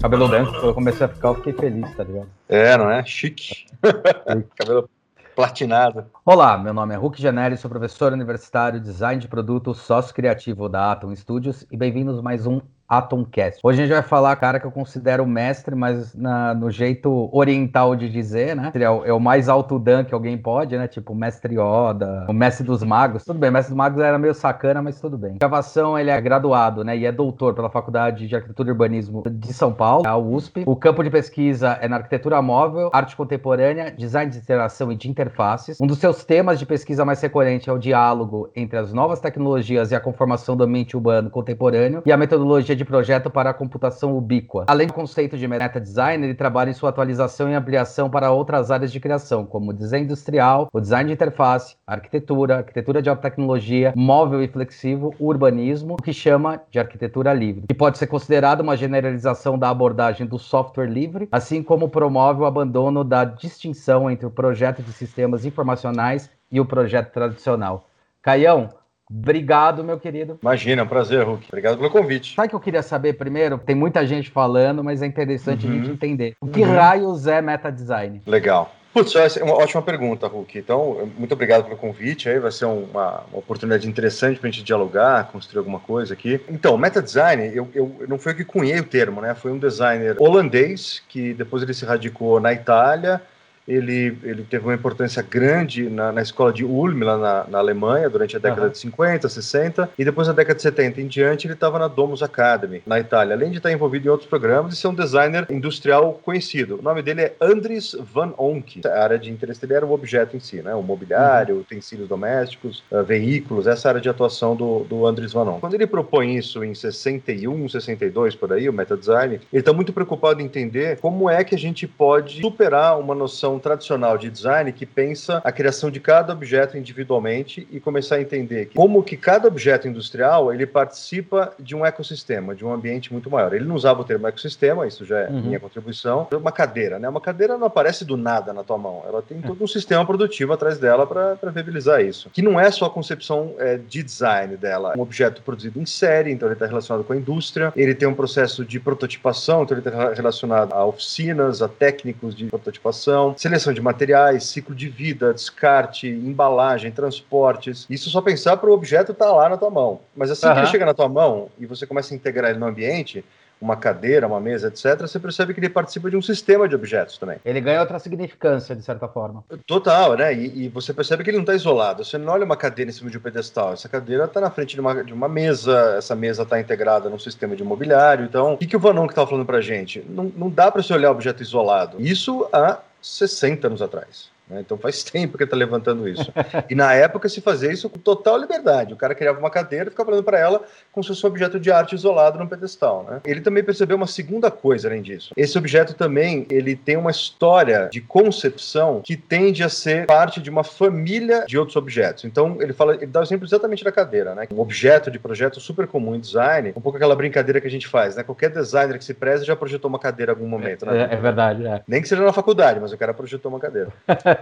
Cabelo branco, quando eu comecei a ficar, eu fiquei feliz, tá ligado? É, não é? Chique. Cabelo platinado. Olá, meu nome é Hulk Janelli, sou professor universitário, design de produto, sócio criativo da Atom Studios e bem-vindos a mais um Atomcast. Hoje a gente vai falar, cara, que eu considero mestre, mas na, no jeito oriental de dizer, né? É o, é o, mais alto dan que alguém pode, né? Tipo, mestre Yoda, o mestre dos magos. Tudo bem, mestre dos magos era meio sacana, mas tudo bem. Gravação, ele é graduado, né? E é doutor pela Faculdade de Arquitetura e Urbanismo de São Paulo, a USP. O campo de pesquisa é na arquitetura móvel, arte contemporânea, design de interação e de interfaces. Um dos seus temas de pesquisa mais recorrente é o diálogo entre as novas tecnologias e a conformação do ambiente urbano contemporâneo e a metodologia de projeto para a computação ubíqua. Além do conceito de meta design, ele trabalha em sua atualização e ampliação para outras áreas de criação, como o design industrial, o design de interface, arquitetura, arquitetura de alta tecnologia, móvel e flexível, urbanismo, o que chama de arquitetura livre, que pode ser considerado uma generalização da abordagem do software livre, assim como promove o abandono da distinção entre o projeto de sistemas informacionais e o projeto tradicional. Caião, Obrigado, meu querido. Imagina, é um prazer, Hulk. Obrigado pelo convite. Sabe o que eu queria saber primeiro? Tem muita gente falando, mas é interessante uhum. a gente entender. O que uhum. raios é meta design? Legal. Putz, é uma ótima pergunta, Hulk. Então, muito obrigado pelo convite. Aí vai ser uma, uma oportunidade interessante para a gente dialogar, construir alguma coisa aqui. Então, meta design, eu, eu não foi eu que cunhei o termo, né? Foi um designer holandês que depois ele se radicou na Itália ele, ele teve uma importância grande na, na escola de Ulm, lá na, na Alemanha, durante a década uhum. de 50, 60, e depois na década de 70 em diante, ele estava na Domus Academy, na Itália, além de estar envolvido em outros programas e ser um designer industrial conhecido. O nome dele é Andries van Onk. A área de interesse dele era o objeto em si, né? o mobiliário, uhum. utensílios domésticos, uh, veículos, essa área de atuação do, do Andries van Onk. Quando ele propõe isso em 61, 62, por aí, o meta design, ele está muito preocupado em entender como é que a gente pode superar uma noção tradicional de design que pensa a criação de cada objeto individualmente e começar a entender como que cada objeto industrial ele participa de um ecossistema, de um ambiente muito maior. Ele não usava o termo ecossistema, isso já é uhum. minha contribuição. Uma cadeira, né? Uma cadeira não aparece do nada na tua mão, ela tem todo um sistema produtivo atrás dela para viabilizar isso. Que não é só a concepção é, de design dela, um objeto produzido em série, então ele está relacionado com a indústria, ele tem um processo de prototipação, então ele está relacionado a oficinas, a técnicos de prototipação, seleção de materiais, ciclo de vida, descarte, embalagem, transportes. Isso só pensar para o objeto estar tá lá na tua mão. Mas assim uhum. que ele chega na tua mão e você começa a integrar ele no ambiente, uma cadeira, uma mesa, etc., você percebe que ele participa de um sistema de objetos também. Ele ganha outra significância, de certa forma. Total, né? E, e você percebe que ele não está isolado. Você não olha uma cadeira em cima de um pedestal. Essa cadeira está na frente de uma, de uma mesa, essa mesa está integrada num sistema de imobiliário. Então, o que, que o Vanon que estava falando para gente? Não, não dá para você olhar o objeto isolado. Isso há 60 anos atrás. Né? Então faz tempo que ele está levantando isso. e na época se fazia isso com total liberdade. O cara criava uma cadeira e ficava falando para ela como se fosse um objeto de arte isolado num pedestal. Né? Ele também percebeu uma segunda coisa além disso. Esse objeto também ele tem uma história de concepção que tende a ser parte de uma família de outros objetos. Então ele fala, ele dá o exemplo exatamente da cadeira, né? Um objeto de projeto super comum em design, um pouco aquela brincadeira que a gente faz, né? Qualquer designer que se preze já projetou uma cadeira em algum momento. Né? É, é verdade. É. Nem que seja na faculdade, mas o cara projetou uma cadeira.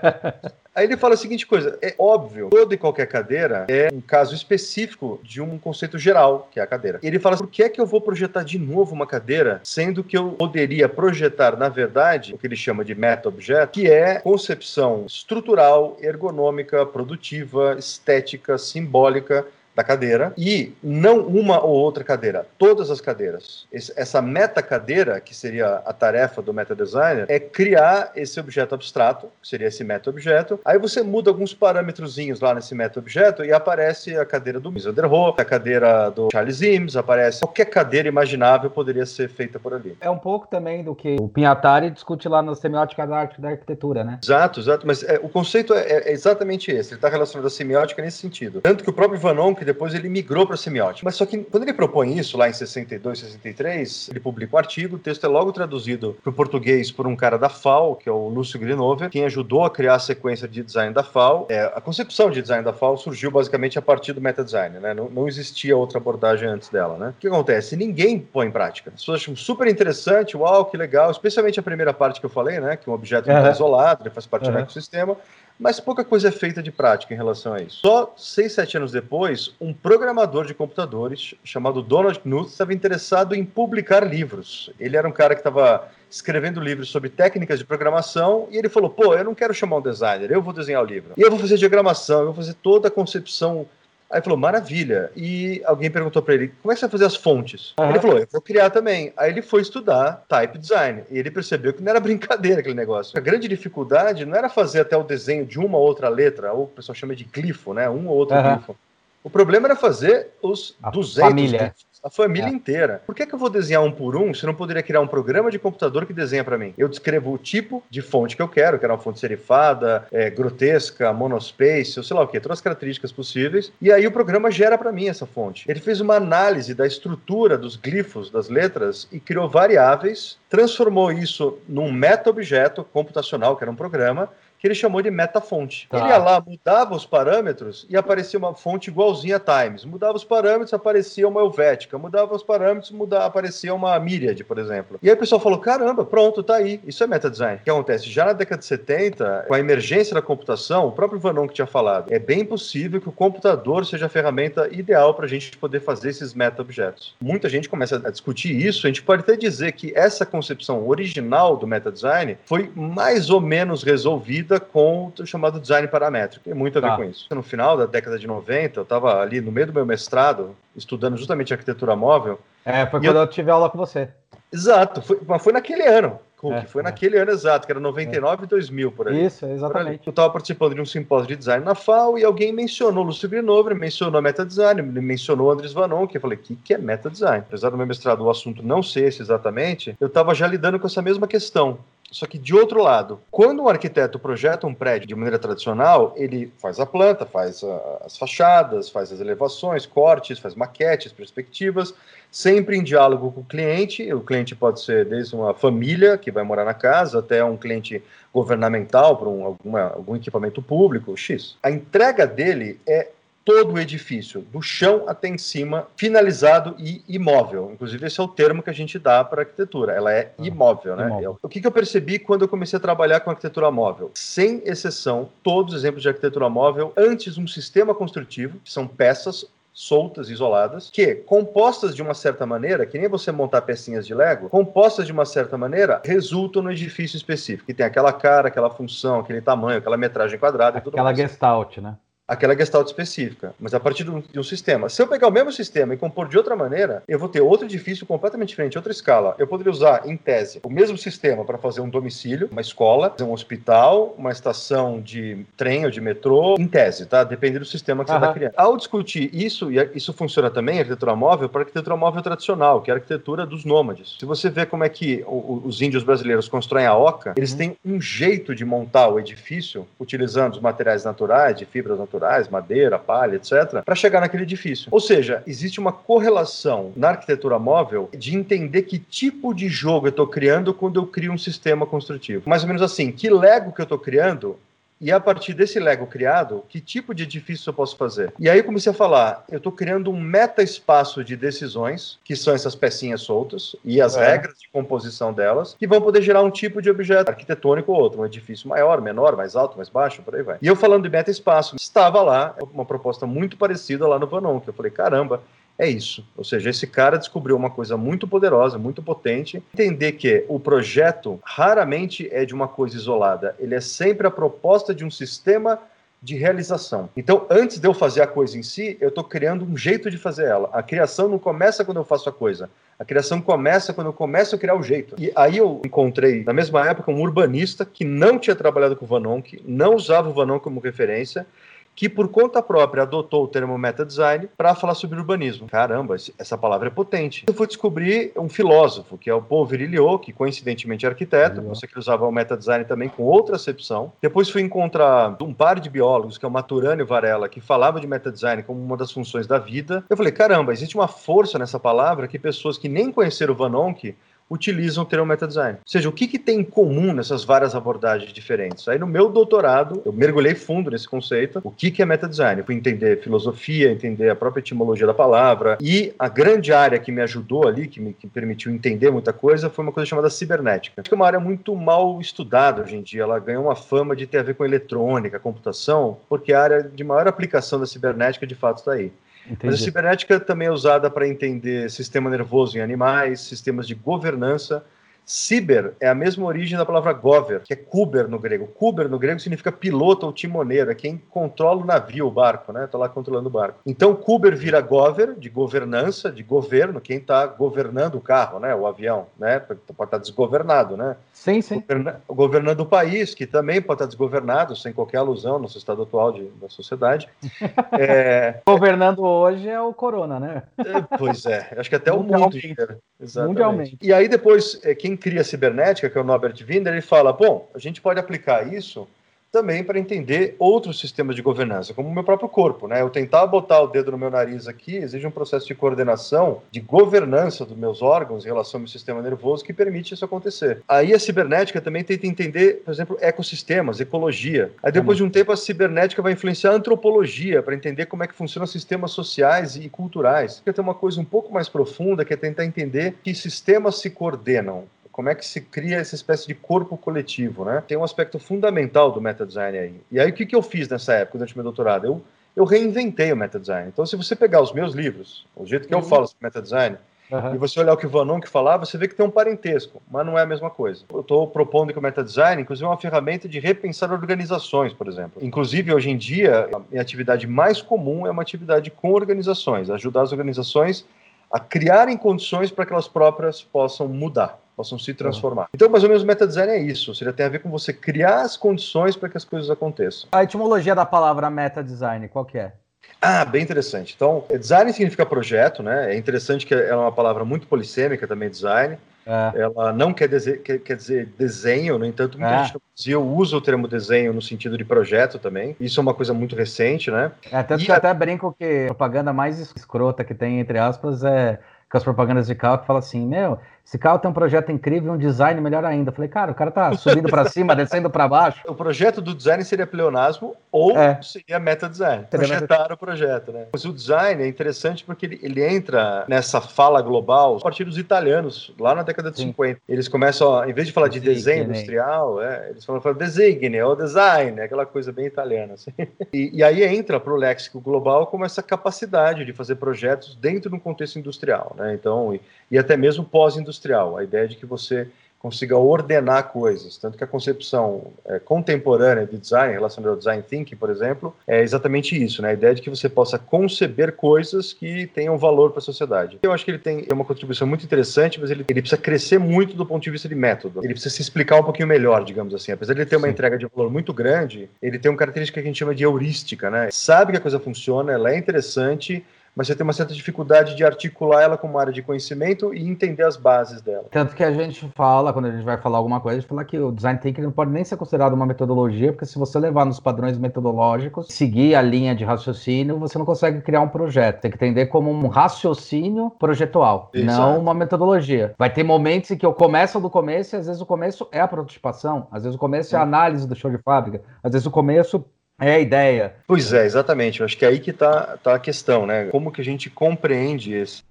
Aí ele fala a seguinte coisa: é óbvio, toda e qualquer cadeira é um caso específico de um conceito geral, que é a cadeira. Ele fala: por que é que eu vou projetar de novo uma cadeira, sendo que eu poderia projetar, na verdade, o que ele chama de meta-objeto, que é concepção estrutural, ergonômica, produtiva, estética, simbólica da cadeira e não uma ou outra cadeira, todas as cadeiras. Esse, essa meta cadeira, que seria a tarefa do meta designer, é criar esse objeto abstrato, que seria esse meta objeto. Aí você muda alguns parâmetrozinhos lá nesse meta objeto e aparece a cadeira do Mies a cadeira do Charles Imes, aparece qualquer cadeira imaginável poderia ser feita por ali. É um pouco também do que o Pinhatari discute lá na semiótica da arte da arquitetura, né? Exato, exato, mas é, o conceito é, é, exatamente esse, ele está relacionado à semiótica nesse sentido. Tanto que o próprio Vanon, que depois ele migrou para semiótica. Mas só que quando ele propõe isso, lá em 62, 63, ele publica um artigo, o texto é logo traduzido para o português por um cara da FAO, que é o Lúcio Grinover, quem ajudou a criar a sequência de design da FAO. É, a concepção de design da FAO surgiu basicamente a partir do meta-design, né? Não, não, existia outra abordagem antes dela, né? O que acontece? Ninguém põe em prática. As pessoas acham super interessante, uau, que legal, especialmente a primeira parte que eu falei, né? Que um objeto uhum. é isolado, ele faz parte uhum. do ecossistema mas pouca coisa é feita de prática em relação a isso. Só seis, sete anos depois, um programador de computadores chamado Donald Knuth estava interessado em publicar livros. Ele era um cara que estava escrevendo livros sobre técnicas de programação e ele falou: pô, eu não quero chamar um designer, eu vou desenhar o livro. E eu vou fazer diagramação, eu vou fazer toda a concepção Aí falou, maravilha. E alguém perguntou para ele, como é que você vai fazer as fontes? Uhum. Ele falou, eu vou criar também. Aí ele foi estudar type design. E ele percebeu que não era brincadeira aquele negócio. A grande dificuldade não era fazer até o desenho de uma ou outra letra, ou o pessoal chama de glifo, né? Um ou outro uhum. glifo. O problema era fazer os a 200 família. glifos a família é. inteira. Por que, que eu vou desenhar um por um se eu não poderia criar um programa de computador que desenha para mim? Eu descrevo o tipo de fonte que eu quero, que era uma fonte serifada, é, grotesca, monospace, ou sei lá o que, todas as características possíveis, e aí o programa gera para mim essa fonte. Ele fez uma análise da estrutura dos glifos das letras e criou variáveis, transformou isso num meta-objeto computacional, que era um programa, que ele chamou de metafonte. Tá. Ele ia lá, mudava os parâmetros e aparecia uma fonte igualzinha a Times. Mudava os parâmetros, aparecia uma Helvética. Mudava os parâmetros, mudava, aparecia uma Myriad, por exemplo. E aí o pessoal falou: caramba, pronto, tá aí. Isso é meta design. O que acontece? Já na década de 70, com a emergência da computação, o próprio Vanon que tinha falado, é bem possível que o computador seja a ferramenta ideal para a gente poder fazer esses meta-objetos. Muita gente começa a discutir isso. A gente pode até dizer que essa concepção original do meta design foi mais ou menos resolvida com o chamado design paramétrico. Tem muito a ver tá. com isso. No final da década de 90, eu estava ali no meio do meu mestrado, estudando justamente arquitetura móvel. É, foi quando eu... eu tive aula com você. Exato, foi, mas foi naquele ano. Cook, é, foi é. naquele ano exato, que era 99 e é. 2000, por aí. Isso, exatamente. Eu estava participando de um simpósio de design na FAO e alguém mencionou Lúcio Grinover, mencionou meta design, mencionou Andres Vanon, que eu falei, o que, que é meta design? Apesar do meu mestrado o assunto não ser esse exatamente, eu estava já lidando com essa mesma questão. Só que de outro lado, quando um arquiteto projeta um prédio de maneira tradicional, ele faz a planta, faz as fachadas, faz as elevações, cortes, faz maquetes, perspectivas, sempre em diálogo com o cliente. O cliente pode ser desde uma família que vai morar na casa até um cliente governamental para um, algum equipamento público, X. A entrega dele é todo o edifício, do chão até em cima, finalizado e imóvel. Inclusive, esse é o termo que a gente dá para arquitetura. Ela é ah, imóvel, né? Imóvel. O que, que eu percebi quando eu comecei a trabalhar com arquitetura móvel? Sem exceção, todos os exemplos de arquitetura móvel, antes um sistema construtivo, que são peças soltas, isoladas, que, compostas de uma certa maneira, que nem você montar pecinhas de Lego, compostas de uma certa maneira, resultam no edifício específico, que tem aquela cara, aquela função, aquele tamanho, aquela metragem quadrada e tudo mais. Aquela gestalt, né? Aquela gestalt específica, mas a partir de um, sistema. Se eu pegar o mesmo sistema e compor de outra maneira, eu vou ter outro edifício completamente diferente, outra escala. Eu poderia usar, em tese, o mesmo sistema para fazer um domicílio, uma escola, um hospital, uma estação de trem ou de metrô, em tese, tá? Depende do sistema que você está criando. Ao discutir isso, e isso funciona também, arquitetura móvel, para arquitetura móvel tradicional, que é a arquitetura dos nômades. Se você vê como é que os índios brasileiros constroem a oca, eles uhum. têm um jeito de montar o edifício utilizando os materiais naturais, de fibras naturais, naturais, madeira, palha, etc., para chegar naquele edifício. Ou seja, existe uma correlação na arquitetura móvel de entender que tipo de jogo eu estou criando quando eu crio um sistema construtivo. Mais ou menos assim, que Lego que eu estou criando e a partir desse Lego criado, que tipo de edifício eu posso fazer? E aí eu comecei a falar, eu estou criando um meta-espaço de decisões, que são essas pecinhas soltas, e as é. regras de composição delas, que vão poder gerar um tipo de objeto arquitetônico ou outro, um edifício maior, menor, mais alto, mais baixo, por aí vai. E eu falando de meta-espaço, estava lá uma proposta muito parecida lá no Vanon, que eu falei, caramba, é isso. Ou seja, esse cara descobriu uma coisa muito poderosa, muito potente. Entender que o projeto raramente é de uma coisa isolada, ele é sempre a proposta de um sistema de realização. Então, antes de eu fazer a coisa em si, eu estou criando um jeito de fazer ela. A criação não começa quando eu faço a coisa. A criação começa quando eu começo a criar o jeito. E aí eu encontrei, na mesma época, um urbanista que não tinha trabalhado com o Vanonk, não usava o Vanon como referência, que por conta própria adotou o termo meta design para falar sobre urbanismo. Caramba, essa palavra é potente. Eu fui descobrir um filósofo, que é o Paul Virilio, que coincidentemente é arquiteto, uhum. você que usava o meta design também com outra acepção. Depois fui encontrar um par de biólogos, que é o Maturano e Varela, que falava de meta design como uma das funções da vida. Eu falei, caramba, existe uma força nessa palavra que pessoas que nem conheceram o Van Onck utilizam o termo metadesign. Ou seja, o que, que tem em comum nessas várias abordagens diferentes? Aí no meu doutorado, eu mergulhei fundo nesse conceito, o que, que é metadesign? Eu fui entender filosofia, entender a própria etimologia da palavra, e a grande área que me ajudou ali, que me que permitiu entender muita coisa, foi uma coisa chamada cibernética. Acho que é uma área muito mal estudada hoje em dia, ela ganhou uma fama de ter a ver com eletrônica, computação, porque a área de maior aplicação da cibernética de fato está aí. Entendi. Mas a cibernética também é usada para entender sistema nervoso em animais, sistemas de governança, Ciber é a mesma origem da palavra gover, que é kuber no grego. Kuber no grego significa piloto ou timoneiro, é quem controla o navio, o barco, né? Está lá controlando o barco. Então, kuber vira gover, de governança, de governo, quem está governando o carro, né? O avião, né? Pode estar tá desgovernado, né? Sim, sim. Governa governando o país, que também pode estar tá desgovernado, sem qualquer alusão no estado atual de, da sociedade. é... Governando hoje é o corona, né? É, pois é, acho que até o mundo inteiro. Exatamente. Mundialmente. E aí depois, é, cria a cibernética, que é o Norbert Wiener, ele fala, bom, a gente pode aplicar isso também para entender outros sistemas de governança, como o meu próprio corpo, né? Eu tentar botar o dedo no meu nariz aqui exige um processo de coordenação, de governança dos meus órgãos em relação ao meu sistema nervoso que permite isso acontecer. Aí a cibernética também tenta entender, por exemplo, ecossistemas, ecologia. Aí depois de um tempo a cibernética vai influenciar a antropologia para entender como é que funcionam sistemas sociais e culturais. Tem uma coisa um pouco mais profunda que é tentar entender que sistemas se coordenam como é que se cria essa espécie de corpo coletivo, né? Tem um aspecto fundamental do metadesign aí. E aí o que, que eu fiz nessa época, durante meu doutorado? Eu, eu reinventei o metadesign. Então, se você pegar os meus livros, o jeito que uhum. eu falo sobre metadesign, Uhum. E você olhar o que o Vanon que falava, você vê que tem um parentesco, mas não é a mesma coisa. Eu estou propondo que o metadesign, inclusive, é uma ferramenta de repensar organizações, por exemplo. Inclusive, hoje em dia, a minha atividade mais comum é uma atividade com organizações, ajudar as organizações a criarem condições para que elas próprias possam mudar possam se transformar. Então, mais ou menos, o metadesign é isso. Ou seja, tem a ver com você criar as condições para que as coisas aconteçam. A etimologia da palavra metadesign, qual que é? Ah, bem interessante. Então, design significa projeto, né? É interessante que ela é uma palavra muito polissêmica também, design. É. Ela não quer dizer, quer, quer, dizer desenho, no entanto, muita é. gente no Brasil usa o termo desenho no sentido de projeto também. Isso é uma coisa muito recente, né? É, tanto e até brinco que a propaganda mais escrota que tem, entre aspas, é com as propagandas de carro que fala assim, meu, esse carro tem um projeto incrível, um design melhor ainda. Falei, cara, o cara tá subindo para cima, descendo para baixo. O projeto do design seria pleonasmo ou é. seria meta design. Projetar o projeto, né? Mas o design é interessante porque ele, ele entra nessa fala global a partir dos italianos, lá na década de Sim. 50. Eles começam, a, em vez de falar de desenho industrial, é, eles falam, falam designe, ou design, aquela coisa bem italiana. Assim. E, e aí entra para o léxico global como essa capacidade de fazer projetos dentro de um contexto industrial, né? Então, e, e até mesmo pós-industrial industrial, a ideia de que você consiga ordenar coisas. Tanto que a concepção é, contemporânea de design, relacionada ao design thinking, por exemplo, é exatamente isso, né? A ideia de que você possa conceber coisas que tenham valor para a sociedade. Eu acho que ele tem uma contribuição muito interessante, mas ele, ele, precisa crescer muito do ponto de vista de método. Ele precisa se explicar um pouquinho melhor, digamos assim. Apesar de ele ter uma Sim. entrega de valor muito grande, ele tem uma característica que a gente chama de heurística, né? Sabe que a coisa funciona, ela é interessante, mas você tem uma certa dificuldade de articular ela como área de conhecimento e entender as bases dela. Tanto que a gente fala, quando a gente vai falar alguma coisa, a gente fala que o design thinking não pode nem ser considerado uma metodologia, porque se você levar nos padrões metodológicos, seguir a linha de raciocínio, você não consegue criar um projeto. Tem que entender como um raciocínio projetual, não uma metodologia. Vai ter momentos em que eu começo do começo e às vezes o começo é a prototipação, às vezes o começo é a análise do show de fábrica, às vezes o começo é a ideia. Pois é, exatamente. Eu acho que é aí que está tá a questão, né? Como que a gente compreende esse,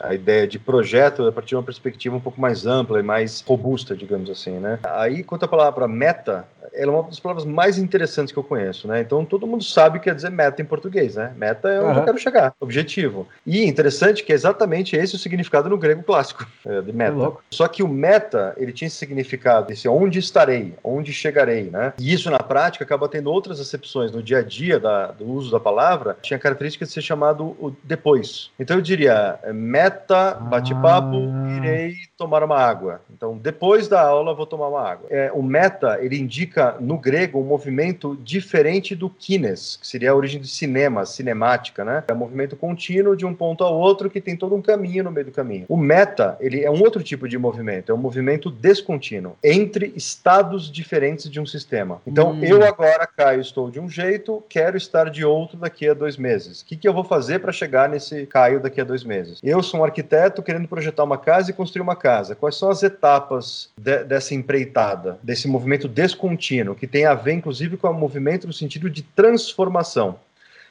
a ideia de projeto a partir de uma perspectiva um pouco mais ampla e mais robusta, digamos assim, né? Aí, quanto à palavra meta, ela é uma das palavras mais interessantes que eu conheço, né? Então todo mundo sabe o que quer dizer meta em português, né? Meta é onde uhum. eu quero chegar, objetivo. E interessante que é exatamente esse o significado no grego clássico é, de meta. Só que o meta ele tinha esse significado, esse onde estarei, onde chegarei, né? E isso na prática acaba tendo outras acepções no dia a dia da, do uso da palavra. Tinha a característica de ser chamado o depois. Então eu diria é, meta, bate-papo, ah. irei tomar uma água. Então depois da aula vou tomar uma água. É, o meta ele indica no grego, um movimento diferente do kines, que seria a origem do cinema, cinemática, né? É um movimento contínuo de um ponto ao outro que tem todo um caminho no meio do caminho. O meta, ele é um outro tipo de movimento, é um movimento descontínuo, entre estados diferentes de um sistema. Então, hum. eu agora, Caio, estou de um jeito, quero estar de outro daqui a dois meses. O que, que eu vou fazer para chegar nesse Caio daqui a dois meses? Eu sou um arquiteto querendo projetar uma casa e construir uma casa casa, quais são as etapas de, dessa empreitada, desse movimento descontínuo, que tem a ver, inclusive, com o movimento no sentido de transformação.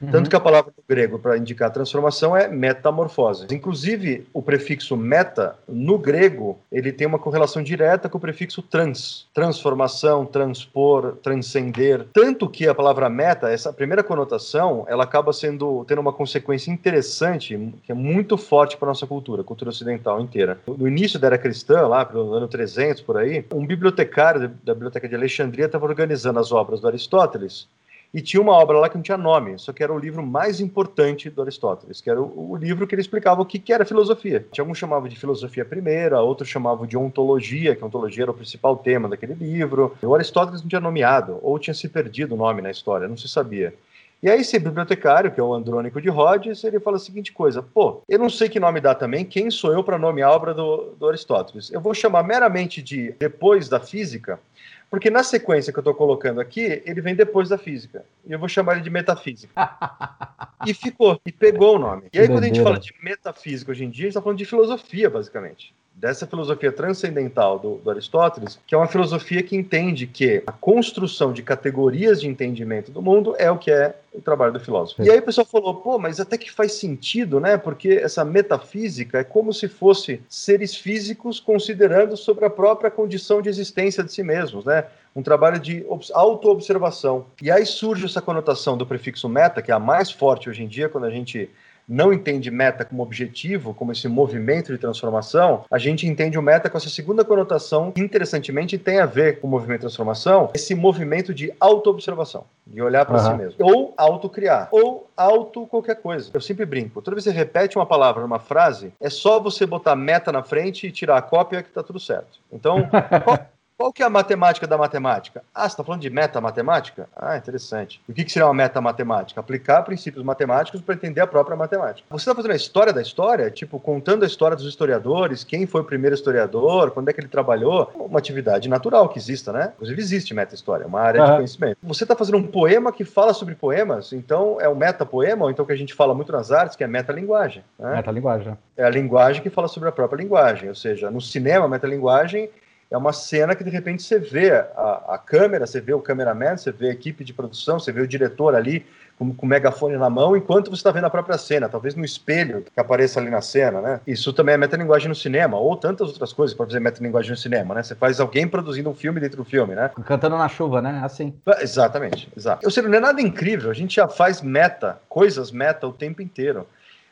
Uhum. Tanto que a palavra do grego para indicar transformação é metamorfose. Inclusive, o prefixo meta, no grego, ele tem uma correlação direta com o prefixo trans. Transformação, transpor, transcender. Tanto que a palavra meta, essa primeira conotação, ela acaba sendo tendo uma consequência interessante, que é muito forte para nossa cultura, cultura ocidental inteira. No início da era cristã, lá pelo ano 300 por aí, um bibliotecário da Biblioteca de Alexandria estava organizando as obras do Aristóteles e tinha uma obra lá que não tinha nome, só que era o livro mais importante do Aristóteles, que era o, o livro que ele explicava o que, que era filosofia. Tinha alguns chamavam de filosofia primeira, outros chamavam de ontologia, que ontologia era o principal tema daquele livro. O Aristóteles não tinha nomeado, ou tinha se perdido o nome na história, não se sabia. E aí esse bibliotecário, que é o Andrônico de Rhodes, ele fala a seguinte coisa: pô, eu não sei que nome dá também, quem sou eu para nomear a obra do, do Aristóteles? Eu vou chamar meramente de depois da física, porque na sequência que eu estou colocando aqui, ele vem depois da física. E eu vou chamar ele de metafísica. e ficou, e pegou o nome. E aí, quando a gente fala de metafísica hoje em dia, a gente está falando de filosofia, basicamente dessa filosofia transcendental do, do, Aristóteles, que é uma filosofia que entende que a construção de categorias de entendimento do mundo é o que é o trabalho do filósofo. E aí o pessoal falou, pô, mas até que faz sentido, né? Porque essa metafísica é como se fosse seres físicos considerando sobre a própria condição de existência de si mesmos, né? Um trabalho de autoobservação. E aí surge essa conotação do prefixo meta, que é a mais forte hoje em dia, quando a gente não entende meta como objetivo, como esse movimento de transformação, a gente entende o meta com essa segunda conotação, que interessantemente tem a ver com o movimento de transformação, esse movimento de autoobservação, de olhar para uhum. si mesmo, ou autocriar, ou auto qualquer coisa. Eu sempre brinco, toda vez que você repete uma palavra numa frase, é só você botar meta na frente e tirar a cópia que tá tudo certo. Então, qual, que é a matemática da matemática? Ah, você está falando de meta-matemática? Ah, interessante. o que, que seria uma meta-matemática? Aplicar princípios matemáticos para entender a própria matemática. Você está fazendo a história da história, tipo, contando a história dos historiadores, quem foi o primeiro historiador, quando é que ele trabalhou, uma atividade natural que exista, né? Inclusive existe meta-história, uma área uhum. de conhecimento. Você está fazendo um poema que fala sobre poemas, então é o meta-poema, ou então que a gente fala muito nas artes, que é meta-linguagem. Né? Meta-linguagem. É a linguagem que fala sobre a própria linguagem, ou seja, no cinema, meta-linguagem é uma cena que de repente você vê a, a câmera, você vê o cameraman, você vê a equipe de produção, você vê o diretor ali com, com o megafone na mão, enquanto você está vendo a própria cena, talvez no espelho que apareça ali na cena, né? Isso também é metalinguagem no cinema, ou tantas outras coisas para fazer metalinguagem no cinema, né? Você faz alguém produzindo um filme dentro do filme, né? Cantando na chuva, né? Assim. Exatamente, exato. Ou seja, não é nada incrível, a gente já faz meta, coisas meta o tempo inteiro.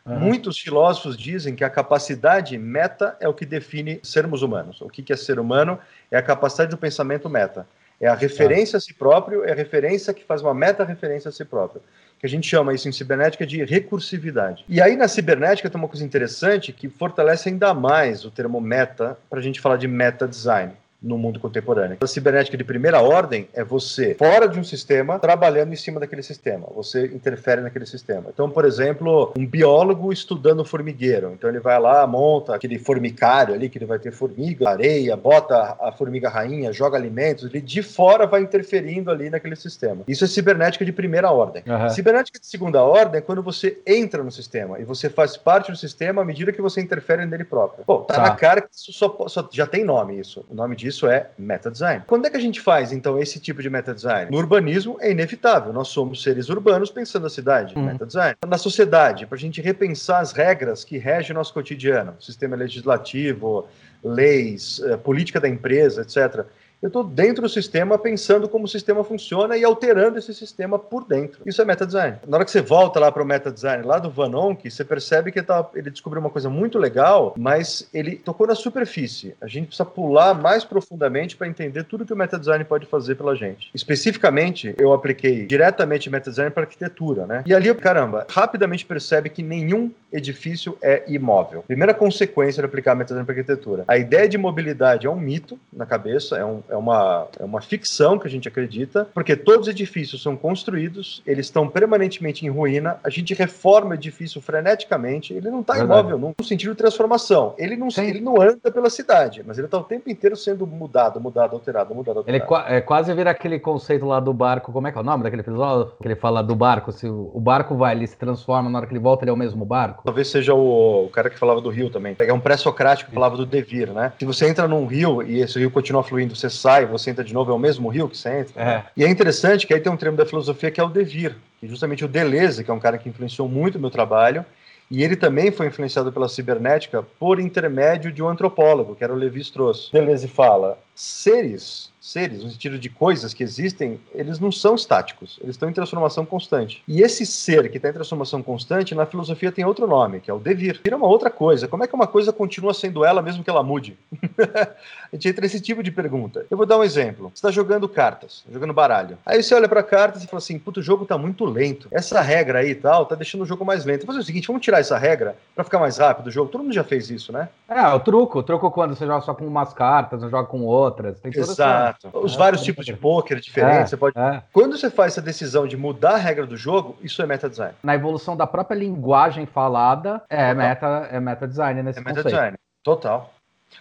Uhum. Muitos filósofos dizem que a capacidade meta é o que define sermos humanos. O que é ser humano é a capacidade do pensamento meta. É a referência a si próprio, é a referência que faz uma meta-referência a si próprio. Que a gente chama isso em cibernética de recursividade. E aí na cibernética tem uma coisa interessante que fortalece ainda mais o termo meta para a gente falar de meta design no mundo contemporâneo. A cibernética de primeira ordem é você fora de um sistema trabalhando em cima daquele sistema. Você interfere naquele sistema. Então, por exemplo, um biólogo estudando formigueiro. Então ele vai lá, monta aquele formicário ali que ele vai ter formiga, areia, bota a formiga rainha, joga alimentos, ele de fora vai interferindo ali naquele sistema. Isso é cibernética de primeira ordem. Uhum. Cibernética de segunda ordem é quando você entra no sistema e você faz parte do sistema à medida que você interfere nele próprio. Pô, tá, tá. na cara que isso só, só já tem nome isso. O nome disso isso é meta design. Quando é que a gente faz, então, esse tipo de meta design? No urbanismo é inevitável. Nós somos seres urbanos pensando a cidade, uhum. meta design. Na sociedade, para a gente repensar as regras que regem o nosso cotidiano, sistema legislativo, leis, eh, política da empresa, etc eu estou dentro do sistema pensando como o sistema funciona e alterando esse sistema por dentro. Isso é meta design. Na hora que você volta lá para o meta design lá do Van Onk, você percebe que ele, tá, ele descobriu uma coisa muito legal, mas ele tocou na superfície. A gente precisa pular mais profundamente para entender tudo que o meta design pode fazer pela gente. Especificamente, eu apliquei diretamente meta design para arquitetura, né? E ali, caramba, rapidamente percebe que nenhum edifício é imóvel. Primeira consequência de aplicar meta design para arquitetura. A ideia de mobilidade é um mito na cabeça, é um é uma, é uma ficção que a gente acredita, porque todos os edifícios são construídos, eles estão permanentemente em ruína, a gente reforma o edifício freneticamente, ele não está imóvel no sentido de transformação. Ele não, ele não anda pela cidade, mas ele está o tempo inteiro sendo mudado, mudado, alterado, mudado, alterado. Ele é quase vira aquele conceito lá do barco, como é que é o nome daquele episódio? Que ele fala do barco, se o barco vai, ele se transforma, na hora que ele volta, ele é o mesmo barco? Talvez seja o, o cara que falava do rio também. É um pré-socrático que falava do devir, né? Se você entra num rio e esse rio continua fluindo, você sai, você entra de novo, é o mesmo rio que você entra. É. E é interessante que aí tem um termo da filosofia que é o devir, que justamente o Deleuze, que é um cara que influenciou muito o meu trabalho, e ele também foi influenciado pela cibernética por intermédio de um antropólogo, que era o Levi Strauss. Deleuze fala: seres seres, no sentido de coisas que existem, eles não são estáticos, eles estão em transformação constante. E esse ser que está em transformação constante, na filosofia tem outro nome, que é o devir. Vira uma outra coisa. Como é que uma coisa continua sendo ela mesmo que ela mude? a gente entra nesse tipo de pergunta. Eu vou dar um exemplo. Você está jogando cartas, jogando baralho. Aí você olha para a carta e fala assim: puto, o jogo está muito lento. Essa regra aí e tal tá deixando o jogo mais lento. Vou fazer o seguinte: vamos tirar essa regra para ficar mais rápido o jogo. Todo mundo já fez isso, né? É, o truco. O truco quando você joga só com umas cartas, não joga com outras. Tem Exato. Os vários tipos de poker diferentes. É, você pode... É. Quando você faz essa decisão de mudar a regra do jogo, isso é meta design. Na evolução da própria linguagem falada, é meta, é meta design nesse é meta conceito. design. Total.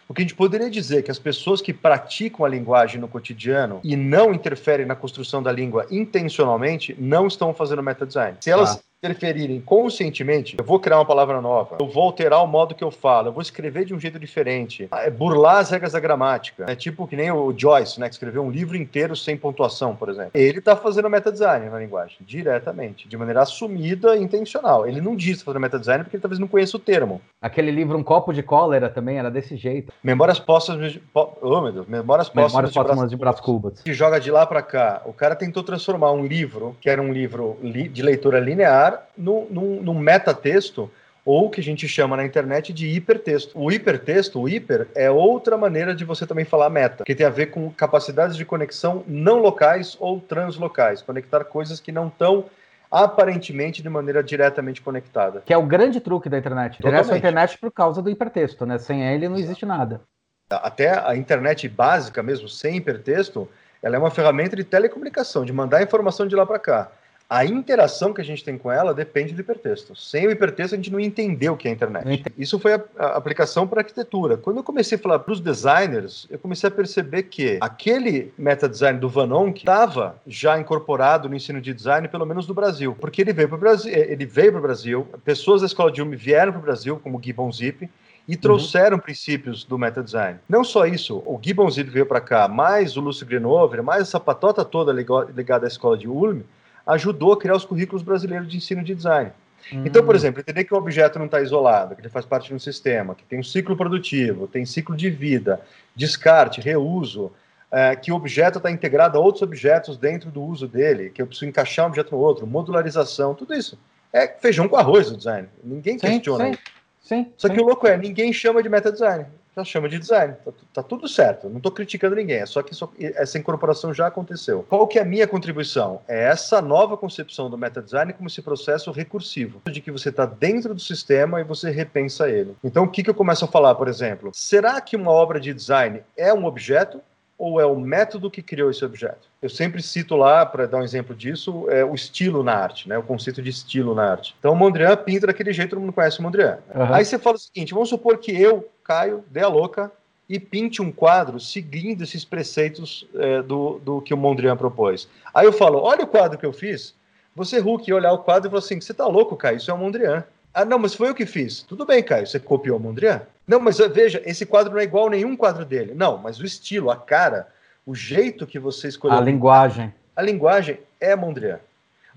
O que a gente poderia dizer é que as pessoas que praticam a linguagem no cotidiano e não interferem na construção da língua intencionalmente não estão fazendo meta design. Se elas ah interferirem conscientemente, eu vou criar uma palavra nova, eu vou alterar o modo que eu falo, eu vou escrever de um jeito diferente, é burlar as regras da gramática. É tipo que nem o Joyce, né, que escreveu um livro inteiro sem pontuação, por exemplo. Ele está fazendo meta design na linguagem, diretamente, de maneira assumida e intencional. Ele não diz fazer meta design porque ele talvez não conheça o termo. Aquele livro Um Copo de Cólera também era desse jeito. Memórias Póstumas de... Oh, meu Deus. Memórias Póstumas, Memórias de, Brás Cubas. Que joga de lá para cá. O cara tentou transformar um livro, que era um livro de leitura linear, num, num, num metatexto ou que a gente chama na internet de hipertexto. O hipertexto, o hiper, é outra maneira de você também falar meta, que tem a ver com capacidades de conexão não locais ou translocais, conectar coisas que não estão aparentemente de maneira diretamente conectada. Que é o grande truque da internet. Interessa a internet por causa do hipertexto, né? Sem ele não existe nada. Até a internet básica mesmo, sem hipertexto, ela é uma ferramenta de telecomunicação, de mandar informação de lá para cá a interação que a gente tem com ela depende do hipertexto. Sem o hipertexto, a gente não entendeu o que é a internet. Isso foi a, a aplicação para arquitetura. Quando eu comecei a falar para os designers, eu comecei a perceber que aquele meta design do Van Onk estava já incorporado no ensino de design, pelo menos no Brasil, porque ele veio para o Brasil, ele veio para Brasil, pessoas da escola de Ulm vieram para o Brasil, como Gibbon Zip, e uhum. trouxeram uhum. princípios do meta design. Não só isso, o Gibbon Zip veio para cá, mais o Lúcio Grenover, mais essa patota toda ligada à escola de Ulm, ajudou a criar os currículos brasileiros de ensino de design. Hum. Então, por exemplo, entender que o objeto não está isolado, que ele faz parte de um sistema, que tem um ciclo produtivo, tem ciclo de vida, descarte, reuso, é, que o objeto está integrado a outros objetos dentro do uso dele, que eu preciso encaixar um objeto no outro, modularização, tudo isso. É feijão com arroz o design. Ninguém sim, questiona sim, Sim, Só sim. que o louco é, ninguém chama de meta design já chama de design. Tá, tá tudo certo. Não estou criticando ninguém. É só que isso, essa incorporação já aconteceu. Qual que é a minha contribuição? É essa nova concepção do meta design como esse processo recursivo, de que você está dentro do sistema e você repensa ele. Então, o que, que eu começo a falar, por exemplo? Será que uma obra de design é um objeto ou é o método que criou esse objeto? Eu sempre cito lá, para dar um exemplo disso, é o estilo na arte, né? o conceito de estilo na arte. Então, o Mondrian pinta daquele jeito, todo mundo conhece o Mondrian. Uhum. Aí você fala o seguinte: vamos supor que eu, Caio, dê a louca e pinte um quadro seguindo esses preceitos é, do, do que o Mondrian propôs. Aí eu falo: olha o quadro que eu fiz. Você, Hulk, olhar o quadro e falar assim: você tá louco, Caio, isso é o Mondrian. Ah, não, mas foi eu que fiz. Tudo bem, Caio, você copiou o Mondrian? Não, mas veja, esse quadro não é igual a nenhum quadro dele. Não, mas o estilo, a cara, o jeito que você escolheu. A linguagem. A linguagem é Mondrian.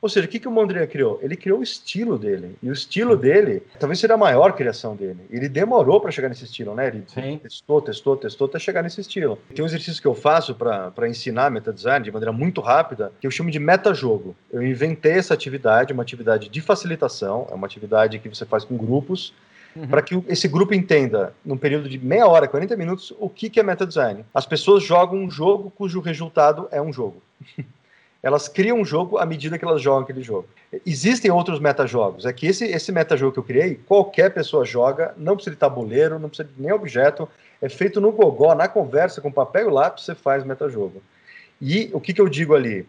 Ou seja, o que, que o Mondrian criou? Ele criou o estilo dele. E o estilo dele talvez seja a maior criação dele. Ele demorou para chegar nesse estilo, né? Ele Sim. testou, testou, testou até chegar nesse estilo. Tem um exercício que eu faço para ensinar meta design de maneira muito rápida, que eu chamo de meta-jogo. Eu inventei essa atividade, uma atividade de facilitação, é uma atividade que você faz com grupos Uhum. para que esse grupo entenda, num período de meia hora, 40 minutos, o que, que é meta design. As pessoas jogam um jogo cujo resultado é um jogo. elas criam um jogo à medida que elas jogam aquele jogo. Existem outros metajogos. É que esse, esse metajogo que eu criei, qualquer pessoa joga, não precisa de tabuleiro, não precisa de nem objeto, é feito no gogó, na conversa, com papel e lápis, você faz metajogo. E o que, que eu digo ali?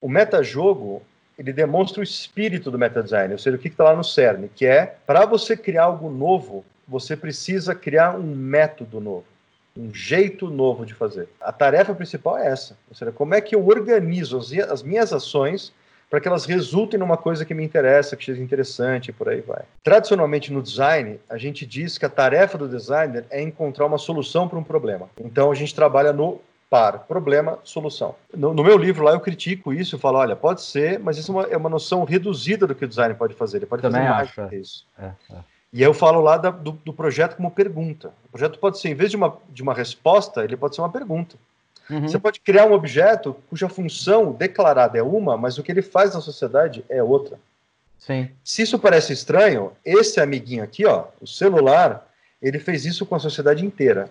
O metajogo, ele demonstra o espírito do metadesign, ou seja, o que está lá no CERN, que é, para você criar algo novo, você precisa criar um método novo um jeito novo de fazer. A tarefa principal é essa, ou seja, como é que eu organizo as, as minhas ações para que elas resultem numa coisa que me interessa, que seja interessante e por aí vai. Tradicionalmente no design, a gente diz que a tarefa do designer é encontrar uma solução para um problema. Então a gente trabalha no par, problema, solução. No, no, meu livro lá eu critico isso, eu falo, olha, pode ser, mas isso é uma, é uma noção reduzida do que o design pode fazer. Ele pode Também fazer mais acho, que isso. É, é. E eu falo lá da, do, do, projeto como pergunta. O projeto pode ser, em vez de uma, de uma resposta, ele pode ser uma pergunta. Uhum. Você pode criar um objeto cuja função declarada é uma, mas o que ele faz na sociedade é outra. Sim. Se isso parece estranho, esse amiguinho aqui, ó, o celular, ele fez isso com a sociedade inteira.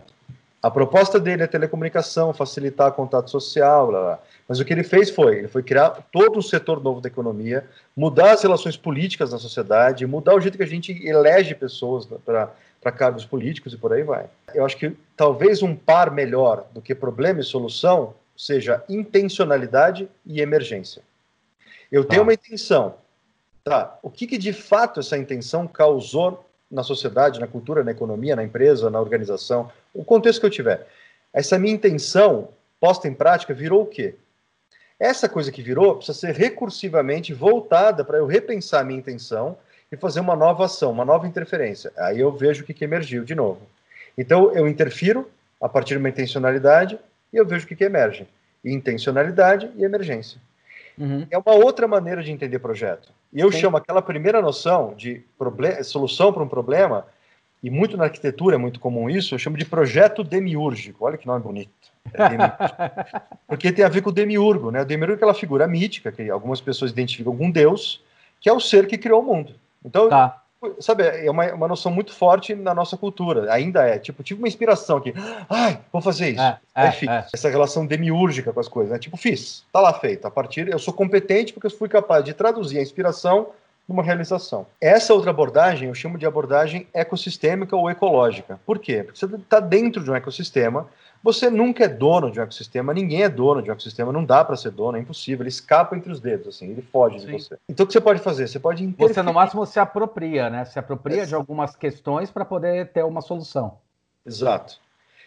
A proposta dele é telecomunicação, facilitar contato social, blá, blá. mas o que ele fez foi, ele foi criar todo um setor novo da economia, mudar as relações políticas na sociedade, mudar o jeito que a gente elege pessoas para cargos políticos e por aí vai. Eu acho que talvez um par melhor do que problema e solução seja intencionalidade e emergência. Eu tenho tá. uma intenção, tá? O que, que de fato essa intenção causou na sociedade, na cultura, na economia, na empresa, na organização, o contexto que eu tiver. Essa minha intenção posta em prática virou o quê? Essa coisa que virou precisa ser recursivamente voltada para eu repensar a minha intenção e fazer uma nova ação, uma nova interferência. Aí eu vejo o que, que emergiu de novo. Então eu interfiro a partir de uma intencionalidade e eu vejo o que, que emerge. Intencionalidade e emergência. Uhum. É uma outra maneira de entender projeto. E eu Sim. chamo aquela primeira noção de solução para um problema, e muito na arquitetura é muito comum isso, eu chamo de projeto demiúrgico. Olha que nome bonito. É Porque tem a ver com o demiurgo, né? O demiurgo é aquela figura mítica que algumas pessoas identificam com Deus, que é o ser que criou o mundo. Então, tá sabe, é uma, uma noção muito forte na nossa cultura, ainda é, tipo, tive uma inspiração aqui, ai, vou fazer isso, é, aí é, fiz, é. essa relação demiúrgica com as coisas, né, tipo, fiz, tá lá feito, a partir, eu sou competente porque eu fui capaz de traduzir a inspiração numa realização. Essa outra abordagem eu chamo de abordagem ecossistêmica ou ecológica, por quê? Porque você está dentro de um ecossistema, você nunca é dono de um ecossistema, ninguém é dono de um ecossistema, não dá para ser dono, é impossível, ele escapa entre os dedos, assim, ele foge Sim. de você. Então o que você pode fazer? Você pode interferir. Você no máximo se apropria, né? Se apropria de algumas questões para poder ter uma solução. Exato.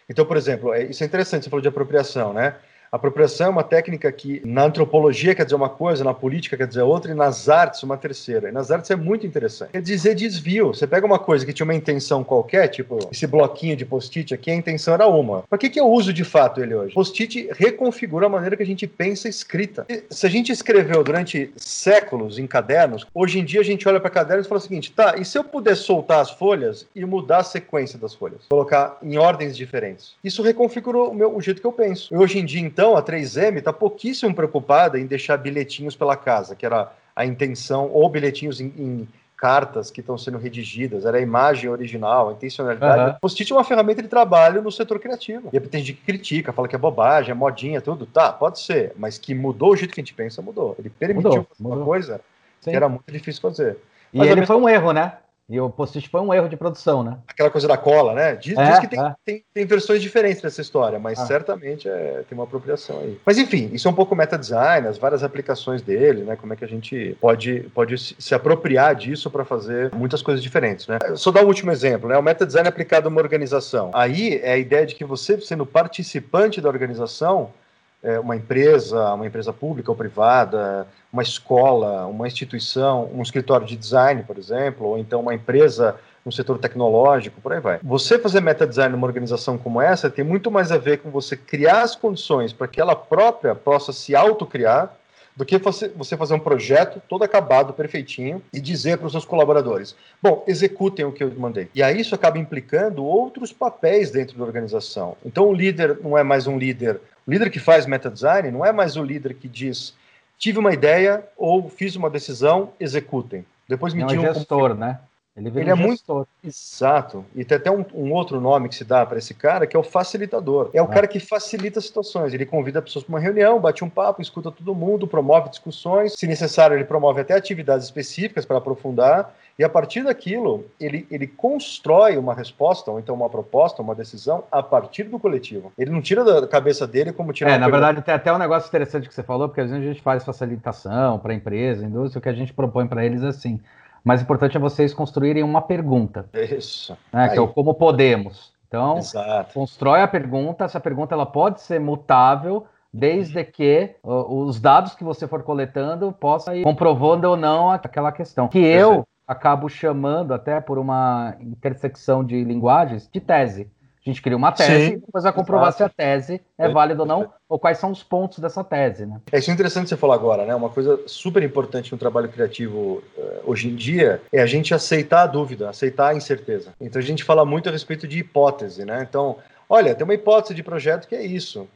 Então, por exemplo, é, isso é interessante, você falou de apropriação, né? Apropriação é uma técnica que na antropologia quer dizer uma coisa, na política quer dizer outra, e nas artes uma terceira. E nas artes é muito interessante. Quer dizer desvio. Você pega uma coisa que tinha uma intenção qualquer, tipo esse bloquinho de post-it aqui, a intenção era uma. Para que, que eu uso de fato ele hoje? Post-it reconfigura a maneira que a gente pensa escrita. Se a gente escreveu durante séculos em cadernos, hoje em dia a gente olha para cadernos e fala o seguinte: tá, e se eu puder soltar as folhas e mudar a sequência das folhas? Colocar em ordens diferentes. Isso reconfigurou o, meu, o jeito que eu penso. E hoje em dia, então, então, a 3M está pouquíssimo preocupada em deixar bilhetinhos pela casa, que era a intenção, ou bilhetinhos em, em cartas que estão sendo redigidas, era a imagem original, a intencionalidade. Uhum. O Post-it é uma ferramenta de trabalho no setor criativo. E tem gente que critica, fala que é bobagem, é modinha, tudo. Tá, pode ser, mas que mudou o jeito que a gente pensa, mudou. Ele permitiu mudou, fazer mudou. uma coisa Sim. que era muito difícil fazer. E mas ele foi um erro, né? E o post-it foi um erro de produção, né? Aquela coisa da cola, né? Diz, é, diz que tem, é. tem, tem, versões diferentes dessa história, mas ah. certamente é, tem uma apropriação aí. Mas enfim, isso é um pouco meta-design, as várias aplicações dele, né? Como é que a gente pode, pode se apropriar disso para fazer muitas coisas diferentes, né? Só dar um último exemplo, né? O meta-design aplicado a uma organização. Aí é a ideia de que você, sendo participante da organização, é, uma empresa, uma empresa pública ou privada, uma escola, uma instituição, um escritório de design, por exemplo, ou então uma empresa no setor tecnológico, por aí vai. Você fazer meta design numa organização como essa tem muito mais a ver com você criar as condições para que ela própria possa se autocriar do que você fazer um projeto todo acabado, perfeitinho, e dizer para os seus colaboradores: bom, executem o que eu mandei. E aí isso acaba implicando outros papéis dentro da organização. Então o líder não é mais um líder. O líder que faz meta design não é mais o líder que diz: tive uma ideia ou fiz uma decisão, executem. Depois me digam. É um gestor, como... né? Ele, ele é gestor. muito. Exato. E tem até um, um outro nome que se dá para esse cara, que é o facilitador. É o ah. cara que facilita situações. Ele convida pessoas para uma reunião, bate um papo, escuta todo mundo, promove discussões. Se necessário, ele promove até atividades específicas para aprofundar. E a partir daquilo, ele, ele constrói uma resposta, ou então uma proposta, uma decisão, a partir do coletivo. Ele não tira da cabeça dele como tira. É, na verdade, tem até um negócio interessante que você falou, porque às vezes a gente faz facilitação para a empresa, indústria, o que a gente propõe para eles é assim mais importante é vocês construírem uma pergunta. Isso. Né, que é o como podemos. Então, Exato. constrói a pergunta, essa pergunta ela pode ser mutável, desde que uh, os dados que você for coletando possa ir comprovando ou não aquela questão. Que eu acabo chamando, até por uma intersecção de linguagens, de tese. A gente cria uma tese Sim, e depois vai comprovar exato. se a tese é, é válida ou não, ou quais são os pontos dessa tese. Né? É isso é interessante você falar agora, né? Uma coisa super importante no trabalho criativo uh, hoje em dia é a gente aceitar a dúvida, aceitar a incerteza. Então a gente fala muito a respeito de hipótese, né? Então, olha, tem uma hipótese de projeto que é isso.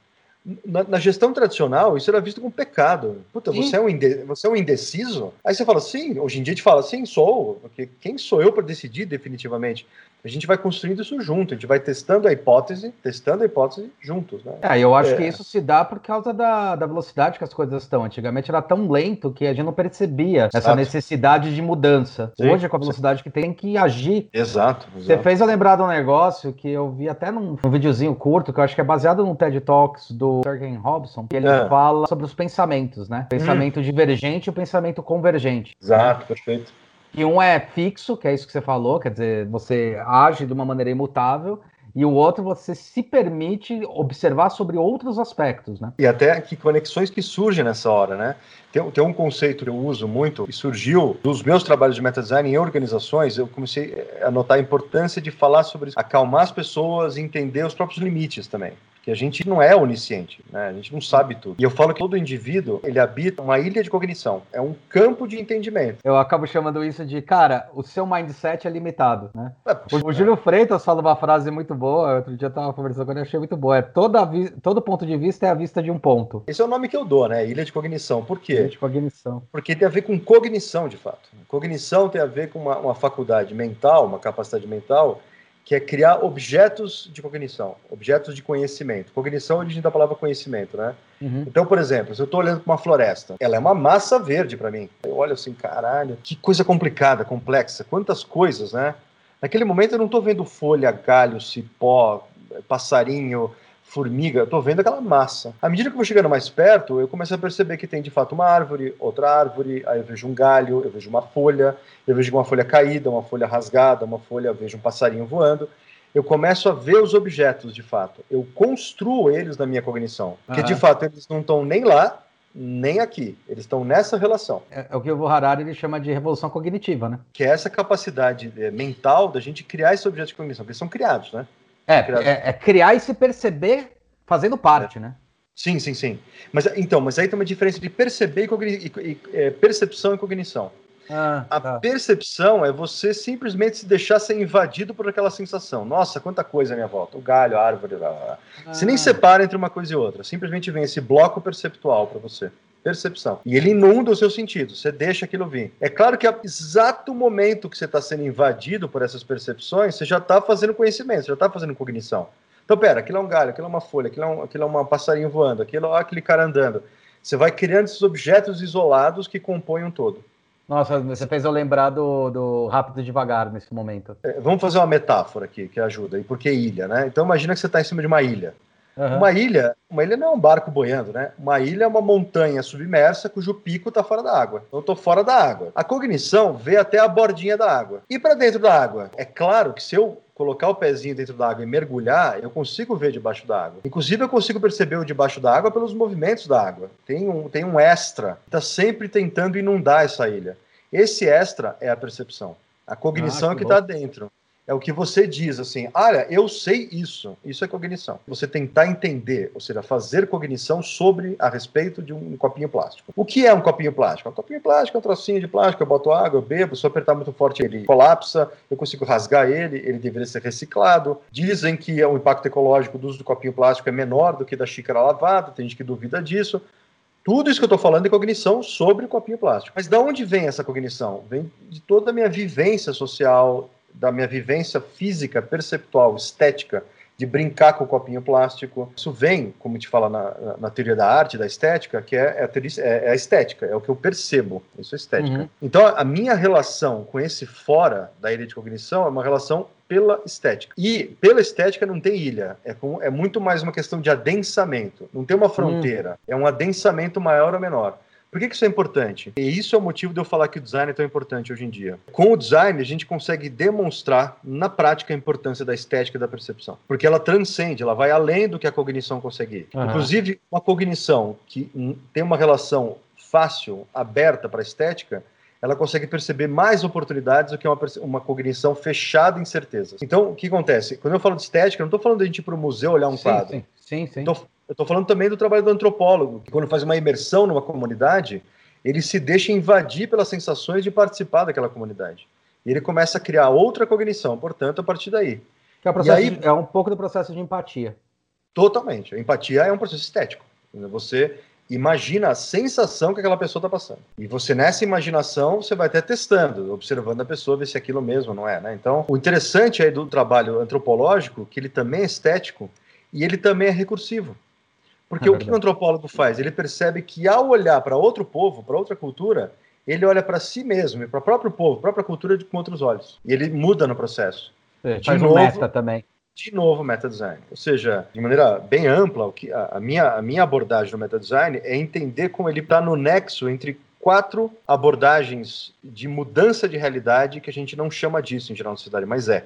Na, na, gestão tradicional, isso era visto como pecado. Puta, você é, um inde, você é um indeciso? Aí você fala, sim, hoje em dia a gente fala, sim, sou, porque quem sou eu para decidir definitivamente? A gente vai construindo isso junto, a gente vai testando a hipótese, testando a hipótese juntos. Né? É, eu acho é. que isso se dá por causa da, da velocidade que as coisas estão. Antigamente era tão lento que a gente não percebia Exato. essa necessidade de mudança. Sim, Hoje, com a velocidade sim. que tem que agir. Exato, exato, Você fez eu lembrar de um negócio que eu vi até num, num videozinho curto, que eu acho que é baseado no TED Talks do Sergey Robson, que ele é. fala sobre os pensamentos, né? Pensamento hum. divergente e o pensamento convergente. Exato, perfeito. E um é fixo, que é isso que você falou, quer dizer, você age de uma maneira imutável, e o outro você se permite observar sobre outros aspectos, né? E até que conexões que surgem nessa hora, né? Tem, tem um conceito que eu uso muito, que surgiu dos meus trabalhos de meta design em organizações, eu comecei a notar a importância de falar sobre acalmar as pessoas e entender os próprios limites também que a gente não é onisciente, né? A gente não sabe tudo. E eu falo que todo indivíduo, ele habita uma ilha de cognição, é um campo de entendimento. Eu acabo chamando isso de, cara, o seu mindset é limitado, né? É, o, Júlio Freitas fala uma frase muito boa, outro dia eu tava conversando com ele, achei muito boa, é toda todo ponto de vista é a vista de um ponto. Esse é o nome que eu dou, né? Ilha de cognição. Por quê? Ilha de cognição. Porque tem a ver com cognição, de fato. Cognição tem a ver com uma, uma faculdade mental, uma capacidade mental que é criar objetos de cognição, objetos de conhecimento. Cognição é a origem da palavra conhecimento, né? Uhum. Então, por exemplo, se eu estou olhando para uma floresta, ela é uma massa verde para mim. Eu olho assim, caralho, que coisa complicada, complexa, quantas coisas, né? Naquele momento eu não estou vendo folha, galho, cipó, passarinho, formiga, eu tô vendo aquela massa. À medida que eu vou chegando mais perto, eu começo a perceber que tem de fato uma árvore, outra árvore, aí eu vejo um galho, eu vejo uma folha, eu vejo uma folha caída, uma folha rasgada, uma folha, eu vejo um passarinho voando. Eu começo a ver os objetos de fato. Eu construo eles na minha cognição. Porque de fato eles não estão nem lá, nem aqui. Eles estão nessa relação. É, é, o que o Harari ele chama de revolução cognitiva, né? Que é essa capacidade é, mental da gente criar esses objetos de cognição, porque eles são criados, né? É, é, é, criar e se perceber fazendo parte, é. né? Sim, sim, sim. Mas então, mas aí tem uma diferença de perceber e, e, e é, percepção e cognição. Ah, a tá. percepção é você simplesmente se deixar ser invadido por aquela sensação. Nossa, quanta coisa à minha volta. O galho, a árvore. Blá, blá. Ah. Você nem separa entre uma coisa e outra. Simplesmente vem esse bloco perceptual para você. Percepção. E ele inunda os seus sentidos. Você deixa aquilo vir. É claro que, a exato momento que você está sendo invadido por essas percepções, você já está fazendo conhecimento, você já está fazendo cognição. Então, pera, aquilo é um galho, aquilo é uma folha, aquilo é um, aquilo é um passarinho voando, aquilo é aquele cara andando. Você vai criando esses objetos isolados que compõem um todo. Nossa, você fez eu lembrar do, do Rápido Devagar nesse momento. É, vamos fazer uma metáfora aqui que ajuda. E por que ilha, né? Então imagina que você está em cima de uma ilha. Uhum. Uma ilha, uma ilha não é um barco boiando, né? Uma ilha é uma montanha submersa cujo pico está fora da água. Eu estou fora da água. A cognição vê até a bordinha da água. E para dentro da água? É claro que se eu colocar o pezinho dentro da água e mergulhar, eu consigo ver debaixo da água. Inclusive, eu consigo perceber o debaixo da água pelos movimentos da água. Tem um, tem um extra, está sempre tentando inundar essa ilha. Esse extra é a percepção. A cognição ah, é que está dentro é o que você diz assim, olha, eu sei isso, isso é cognição. Você tentar entender, ou seja, fazer cognição sobre a respeito de um copinho plástico. O que é um copinho plástico? Um copinho plástico é um trocinho de plástico, eu boto água, eu bebo, se eu apertar muito forte ele colapsa, eu consigo rasgar ele, ele deveria ser reciclado. Dizem que o impacto ecológico do uso do copinho plástico é menor do que da xícara lavada, tem gente que duvida disso. Tudo isso que eu estou falando é cognição sobre o copinho plástico. Mas de onde vem essa cognição? Vem de toda a minha vivência social, da minha vivência física, perceptual, estética, de brincar com o copinho plástico. Isso vem, como te fala na, na teoria da arte, da estética, que é, é, a, teoria, é, é a estética, é o que eu percebo. Isso é estética. Uhum. Então, a minha relação com esse fora da ilha de cognição é uma relação pela estética. E pela estética não tem ilha, é, com, é muito mais uma questão de adensamento. Não tem uma fronteira, uhum. é um adensamento maior ou menor. Por que, que isso é importante? E isso é o motivo de eu falar que o design é tão importante hoje em dia. Com o design, a gente consegue demonstrar na prática a importância da estética e da percepção. Porque ela transcende, ela vai além do que a cognição consegue. Uhum. Inclusive, uma cognição que tem uma relação fácil, aberta para a estética, ela consegue perceber mais oportunidades do que uma, uma cognição fechada em certezas. Então, o que acontece? Quando eu falo de estética, eu não estou falando de a gente ir para o museu olhar um sim, quadro. Sim, sim. sim. Tô, eu estou falando também do trabalho do antropólogo, que quando faz uma imersão numa comunidade, ele se deixa invadir pelas sensações de participar daquela comunidade. E ele começa a criar outra cognição, portanto, a partir daí. É, aí, de, é um pouco do processo de empatia. Totalmente. A empatia é um processo estético. Você imagina a sensação que aquela pessoa está passando. E você, nessa imaginação, você vai até testando, observando a pessoa, ver se aquilo mesmo não é. Né? Então, o interessante aí do trabalho antropológico, que ele também é estético e ele também é recursivo. Porque é o que o antropólogo faz? Ele percebe que ao olhar para outro povo, para outra cultura, ele olha para si mesmo e para o próprio povo, própria cultura com outros olhos. E ele muda no processo. É, faz novo, um meta também. De novo, meta design. Ou seja, de maneira bem ampla, o que a, a minha, a minha abordagem no meta design é entender como ele está no nexo entre quatro abordagens de mudança de realidade que a gente não chama disso em geral na sociedade, mas é.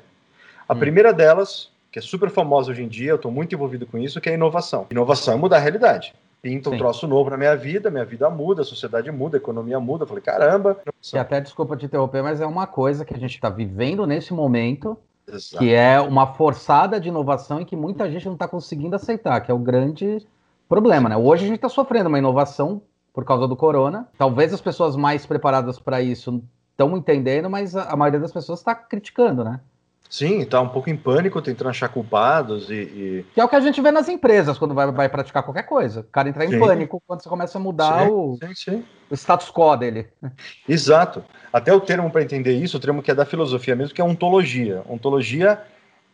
A hum. primeira delas que é super famosa hoje em dia, eu estou muito envolvido com isso, que é inovação. Inovação é mudar a realidade. Pinta um Sim. troço novo na minha vida, minha vida muda, a sociedade muda, a economia muda. Eu falei, caramba. E até desculpa te interromper, mas é uma coisa que a gente está vivendo nesse momento, Exato. que é uma forçada de inovação e que muita gente não está conseguindo aceitar, que é o grande problema, né? Hoje a gente está sofrendo uma inovação por causa do corona. Talvez as pessoas mais preparadas para isso estão entendendo, mas a maioria das pessoas está criticando, né? Sim, está um pouco em pânico, tentando achar culpados e, e, Que é o que a gente vê nas empresas quando vai, vai praticar qualquer coisa. O cara entra em sim. pânico quando você começa a mudar sim, o, sim, o, status quo dele. Exato. Até o termo para entender isso, o termo que é da filosofia mesmo, que é ontologia. Ontologia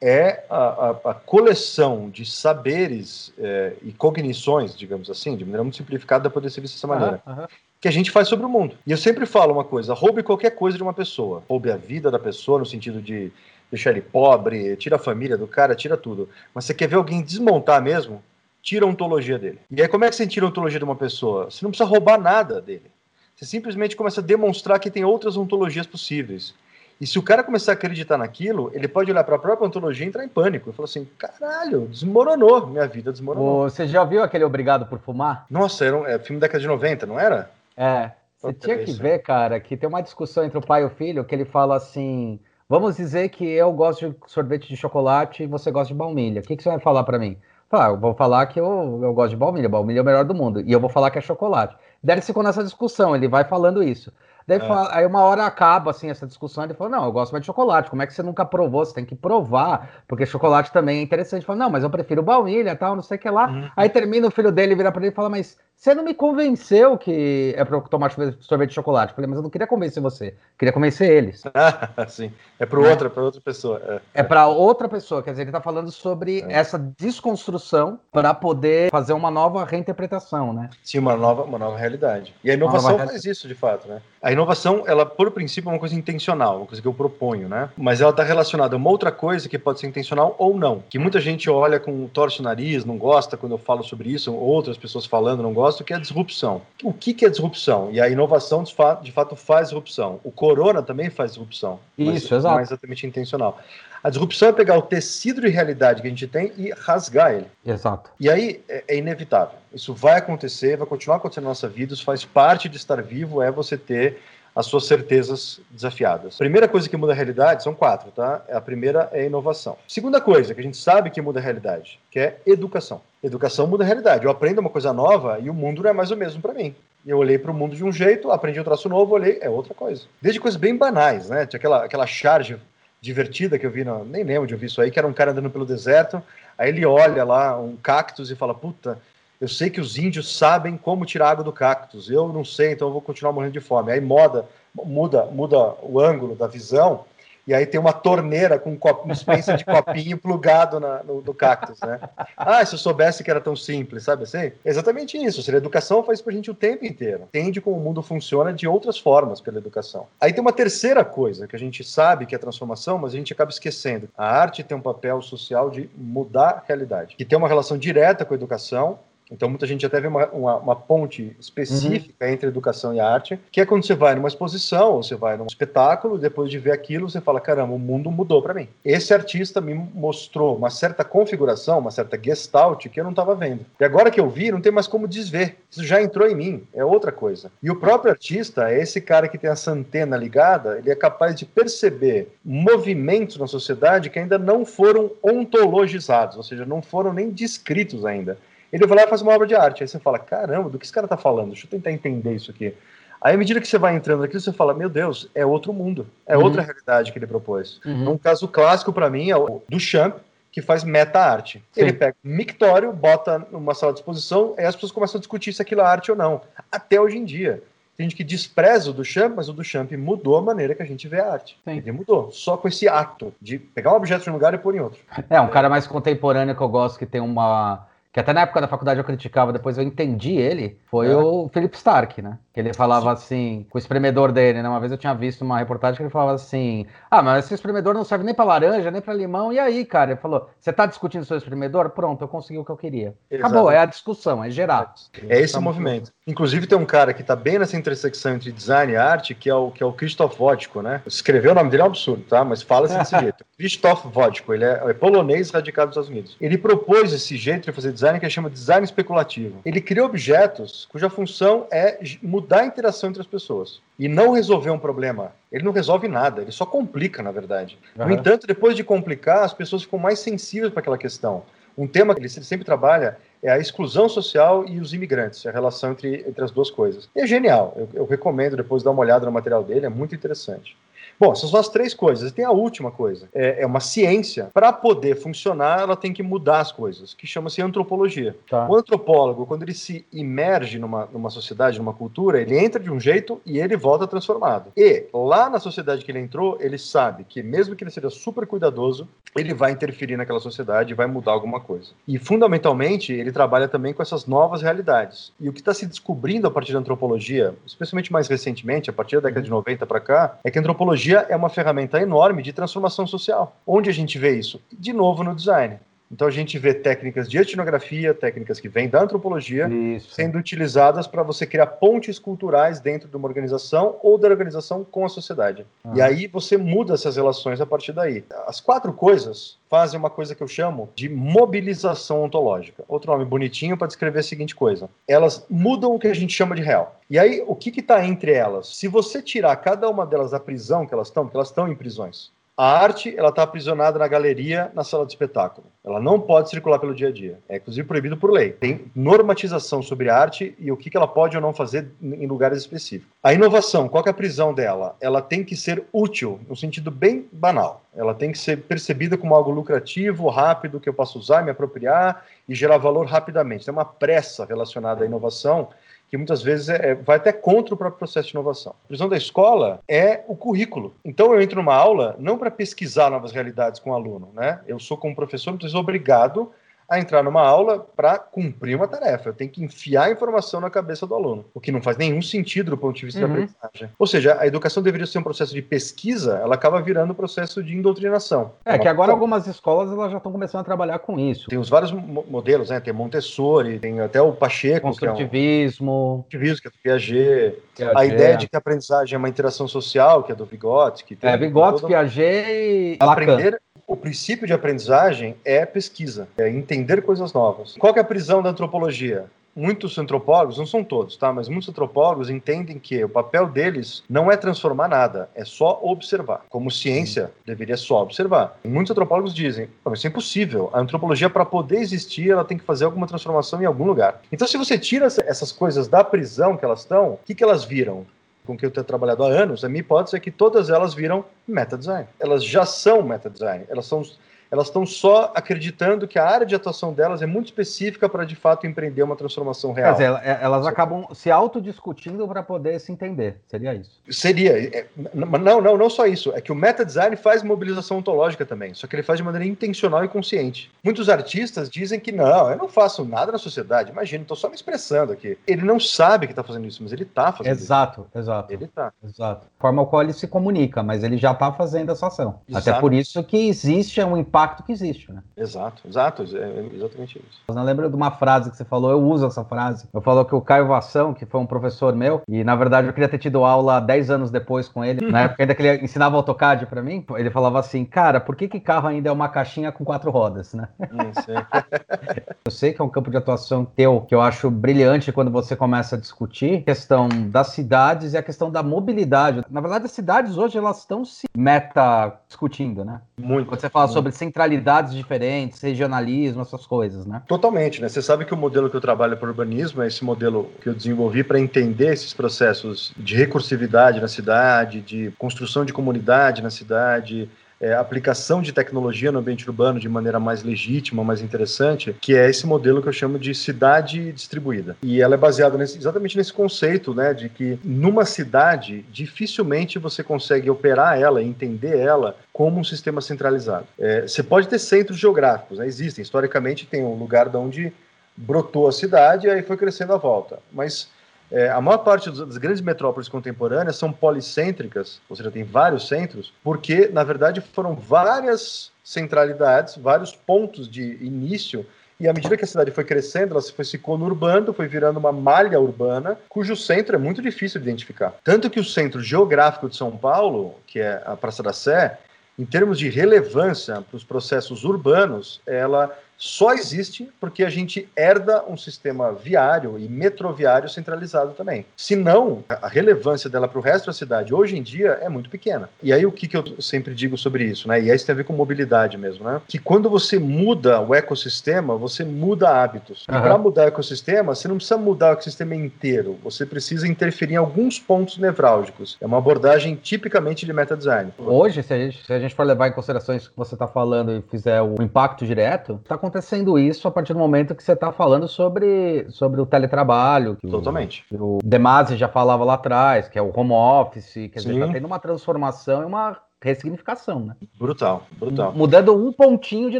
é a, a, a coleção de saberes é, e cognições, digamos assim, de maneira muito simplificada, poder ser visto dessa maneira. Uhum, uhum. Que a gente faz sobre o mundo. E eu sempre falo uma coisa: roube qualquer coisa de uma pessoa. Roube a vida da pessoa, no sentido de deixar ele pobre, tira a família do cara, tira tudo. Mas você quer ver alguém desmontar mesmo? Tira a ontologia dele. E aí, como é que você tira a ontologia de uma pessoa? Você não precisa roubar nada dele. Você simplesmente começa a demonstrar que tem outras ontologias possíveis. E se o cara começar a acreditar naquilo, ele pode olhar para a própria ontologia e entrar em pânico. E falar assim: caralho, desmoronou, minha vida desmoronou. Você já viu aquele Obrigado por Fumar? Nossa, era um é, filme da década de 90, não era? É. Você tinha que ver, cara, que tem uma discussão entre o pai e o filho que ele fala assim: Vamos dizer que eu gosto de sorvete de chocolate e você gosta de baunilha. O que, que você vai falar para mim? Ah, eu vou falar que eu, eu gosto de baunilha. Baunilha é o melhor do mundo. E eu vou falar que é chocolate. Daí ele ficou nessa discussão, ele vai falando isso. Daí é. fala, aí uma hora acaba assim essa discussão, ele falou: "Não, eu gosto mais de chocolate. Como é que você nunca provou? Você tem que provar, porque chocolate também é interessante". Fala: "Não, mas eu prefiro baunilha, tal, não sei o que lá". Uhum. Aí termina o filho dele vira para ele e fala: "Mas você não me convenceu que é para tomar sorvete de chocolate". Eu falei: "Mas eu não queria convencer você, queria convencer eles". Ah, sim. É para outra, para outra pessoa. É, é para outra pessoa, quer dizer, ele está falando sobre é. essa desconstrução para poder fazer uma nova reinterpretação, né? Sim, uma nova, uma nova realidade. E a inovação faz isso de fato, né? A inovação, ela, por princípio, é uma coisa intencional, uma coisa que eu proponho, né? Mas ela está relacionada a uma outra coisa que pode ser intencional ou não. Que muita gente olha com torce o nariz, não gosta quando eu falo sobre isso, outras pessoas falando não gostam, que é a disrupção. O que, que é disrupção? E a inovação, de fato, de fato, faz disrupção. O corona também faz disrupção. Isso, mas, exato. Não é exatamente intencional. A disrupção é pegar o tecido de realidade que a gente tem e rasgar ele. Exato. E aí é, é, inevitável. Isso vai acontecer, vai continuar acontecendo na nossa vida, isso faz parte de estar vivo, é você ter as suas certezas desafiadas. Primeira coisa que muda a realidade são quatro, tá? A primeira é a inovação. Segunda coisa que a gente sabe que muda a realidade, que é educação. Educação muda a realidade. Eu aprendo uma coisa nova e o mundo não é mais o mesmo para mim. Eu olhei para o mundo de um jeito, aprendi um troço novo, olhei, é outra coisa. Desde coisas bem banais, né? Tinha aquela, aquela charge divertida que eu vi, no, nem lembro de ouvir isso aí, que era um cara andando pelo deserto, aí ele olha lá um cactus e fala, puta, Eu sei que os índios sabem como tirar água do cactus. Eu não sei, então eu vou continuar morrendo de fome. Aí moda, muda, muda o ângulo da visão e aí tem uma torneira com um, copo, de copinho plugado na, no, no, cactus, né? Ah, se eu soubesse que era tão simples, sabe assim? exatamente isso. Seja, a educação faz pra gente o tempo inteiro. Entende como o mundo funciona de outras formas pela educação. Aí tem uma terceira coisa que a gente sabe que é transformação, mas a gente acaba esquecendo. A arte tem um papel social de mudar a realidade, que tem uma relação direta com a educação então, muita gente até vê uma, uma, uma ponte específica uhum. entre educação e arte, que é quando você vai numa exposição, ou você vai num espetáculo, depois de ver aquilo, você fala: caramba, o mundo mudou para mim. Esse artista me mostrou uma certa configuração, uma certa gestalt que eu não estava vendo. E agora que eu vi, não tem mais como desver. Isso já entrou em mim, é outra coisa. E o próprio artista é esse cara que tem essa antena ligada, ele é capaz de perceber movimentos na sociedade que ainda não foram ontologizados, ou seja, não foram nem descritos ainda. Ele vai lá e faz uma obra de arte. Aí você fala, caramba, do que esse cara tá falando? Deixa eu tentar entender isso aqui. Aí, à medida que você vai entrando aqui, você fala, meu Deus, é outro mundo. É uhum. outra realidade que ele propôs. Uhum. Um caso clássico para mim é o do Champ, que faz meta-arte. Ele pega um mictório, bota numa sala de exposição, e as pessoas começam a discutir se aquilo é arte ou não. Até hoje em dia. Tem gente que despreza o Duchamp, mas o Duchamp mudou a maneira que a gente vê a arte. Sim. Ele mudou, só com esse ato de pegar um objeto de um lugar e pôr em outro. É, um cara mais contemporâneo que eu gosto, que tem uma que até na época da faculdade eu criticava, depois eu entendi ele, foi é. o Philip Stark, né? Que ele falava Sim. assim, com o espremedor dele, né? Uma vez eu tinha visto uma reportagem que ele falava assim: Ah, mas esse espremedor não serve nem para laranja, nem para limão. E aí, cara? Ele falou: Você tá discutindo seu espremedor? Pronto, eu consegui o que eu queria. Exatamente. Acabou, é a discussão, é gerar. É esse o movimento. Inclusive, tem um cara que tá bem nessa intersecção entre design e arte, que é o, que é o Christoph Vodko, né? Escrever o nome dele é um absurdo, tá? Mas fala-se desse jeito. Christoph Vodko, ele é, é, polonês radicado nos Estados Unidos. Ele propôs esse jeito de fazer design que ele chama de design especulativo. Ele cria objetos cuja função é mudar a interação entre as pessoas e não resolver um problema. Ele não resolve nada, ele só complica, na verdade. Uhum. No entanto, depois de complicar, as pessoas ficam mais sensíveis para aquela questão. Um tema que ele sempre trabalha é a exclusão social e os imigrantes, a relação entre, entre as duas coisas. E é genial, eu, eu recomendo depois dar uma olhada no material dele, é muito interessante. Bom, essas são as três coisas. Tem a última coisa. É, é uma ciência. Para poder funcionar, ela tem que mudar as coisas, que chama-se antropologia. Tá. O antropólogo, quando ele se imerge numa, numa sociedade, numa cultura, ele entra de um jeito e ele volta transformado. E lá na sociedade que ele entrou, ele sabe que mesmo que ele seja super cuidadoso, ele vai interferir naquela sociedade e vai mudar alguma coisa. E fundamentalmente, ele trabalha também com essas novas realidades. E o que está se descobrindo a partir da antropologia, especialmente mais recentemente, a partir da década de 90 para cá, é que a antropologia tecnologia é uma ferramenta enorme de transformação social. Onde a gente vê isso? De novo no design. Então a gente vê técnicas de etnografia, técnicas que vêm da antropologia, Isso. sendo utilizadas para você criar pontes culturais dentro de uma organização ou da organização com a sociedade. Ah. E aí você muda essas relações a partir daí. As quatro coisas fazem uma coisa que eu chamo de mobilização ontológica. Outro nome bonitinho para descrever a seguinte coisa: elas mudam o que a gente chama de real. E aí o que está entre elas? Se você tirar cada uma delas da prisão que elas estão, porque elas estão em prisões. A arte, ela está aprisionada na galeria, na sala de espetáculo. Ela não pode circular pelo dia a dia. É, inclusive, proibido por lei. Tem normatização sobre a arte e o que, que ela pode ou não fazer em lugares específicos. A inovação, qual é a prisão dela? Ela tem que ser útil, no sentido bem banal. Ela tem que ser percebida como algo lucrativo, rápido, que eu posso usar, me apropriar e gerar valor rapidamente. Tem uma pressa relacionada à inovação que muitas vezes é, é, vai até contra o próprio processo de inovação. A visão da escola é o currículo. Então eu entro numa aula não para pesquisar novas realidades com o aluno, né? Eu sou como professor, muitas vezes obrigado a entrar numa aula para cumprir uma tarefa. Eu tenho que enfiar a informação na cabeça do aluno, o que não faz nenhum sentido do ponto de vista uhum. da aprendizagem. Ou seja, a educação deveria ser um processo de pesquisa, ela acaba virando um processo de indoutrinação. É, que agora algumas escolas elas já estão começando a trabalhar com isso. Tem os vários modelos, né? Tem Montessori, tem até o Pacheco, Construtivismo, que é, um... que é do Piaget. Piaget. A ideia de que a aprendizagem é uma interação social, que é do Vygotsky. É, Vygotsky, Piaget e Aprender, o princípio de aprendizagem é pesquisa, é entender coisas novas. Qual é a prisão da antropologia? Muitos antropólogos, não são todos, tá? Mas muitos antropólogos entendem que o papel deles não é transformar nada, é só observar. Como ciência, deveria só observar. E muitos antropólogos dizem, isso é impossível. A antropologia, para poder existir, ela tem que fazer alguma transformação em algum lugar. Então, se você tira essas coisas da prisão que elas estão, o que, que elas viram? Com quem eu tenho trabalhado há anos, a minha hipótese é que todas elas viram meta design. Elas já são meta design. Elas são elas estão só acreditando que a área de atuação delas é muito específica para de fato empreender uma transformação real. Quer dizer, é, elas acabam se autodiscutindo para poder se entender. Seria isso? Seria. É, não, não, não só isso. É que o meta design faz mobilização ontológica também, só que ele faz de maneira intencional e consciente. Muitos artistas dizem que não, eu não faço nada na sociedade. Imagina, estou só me expressando aqui. Ele não sabe que está fazendo isso, mas ele está fazendo exato, isso. Exato, exato. Ele está. Exato. Forma ao qual ele se comunica, mas ele já está fazendo essa ação. Exato. Até por isso que existe um impacto impacto que existe, né? Exato, exato, é exatamente isso. Eu lembro de uma frase que você falou, eu uso essa frase. Eu falou que o Caio Vação, que foi um professor meu, e na verdade eu queria ter tido aula 10 anos depois com ele, na época ainda que ele ensinava AutoCAD para mim, ele falava assim, cara, por que que carro ainda é uma caixinha com quatro rodas, né? Hum, eu sei que é um campo de atuação teu que eu acho brilhante quando você começa a discutir a questão das cidades e a questão da mobilidade. Na verdade, as cidades hoje elas estão se meta discutindo, né? Muito. Quando você fala muito. sobre centralidades diferentes, regionalismo, essas coisas, né? Totalmente, né? Você sabe que o modelo que eu trabalho para urbanismo é esse modelo que eu desenvolvi para entender esses processos de recursividade na cidade, de construção de comunidade na cidade, é, aplicação de tecnologia no ambiente urbano de maneira mais legítima, mais interessante, que é esse modelo que eu chamo de cidade distribuída. E ela é baseada nesse, exatamente nesse conceito, né, de que numa cidade dificilmente você consegue operar ela, entender ela como um sistema centralizado. É, você pode ter centros geográficos, né, existem historicamente tem um lugar de onde brotou a cidade e aí foi crescendo a volta, mas é, a maior parte das grandes metrópoles contemporâneas são policêntricas, ou seja, tem vários centros, porque, na verdade, foram várias centralidades, vários pontos de início e à medida que a cidade foi crescendo, ela foi se conurbando, foi virando uma malha urbana, cujo centro é muito difícil de identificar. Tanto que o centro geográfico de São Paulo, que é a Praça da Sé, em termos de relevância para os processos urbanos, ela só existe porque a gente herda um sistema viário e metroviário centralizado também. Se não, a relevância dela para o resto da cidade hoje em dia é muito pequena. E aí o que, que eu sempre digo sobre isso, né? E aí isso tem a ver com mobilidade mesmo, né? Que quando você muda o ecossistema, você muda hábitos. Uhum. Para mudar o ecossistema, você não precisa mudar o ecossistema inteiro. Você precisa interferir em alguns pontos nevrálgicos. É uma abordagem tipicamente de meta design. Hoje, se a gente, se a gente for levar em consideração isso que você está falando e fizer o impacto direto, está acontecendo isso a partir do momento que você está falando sobre, sobre o teletrabalho. Totalmente. O, o Demasi já falava lá atrás, que é o home office, quer Sim. dizer, está tendo uma transformação e uma ressignificação, né? Brutal, brutal. Mudando um pontinho de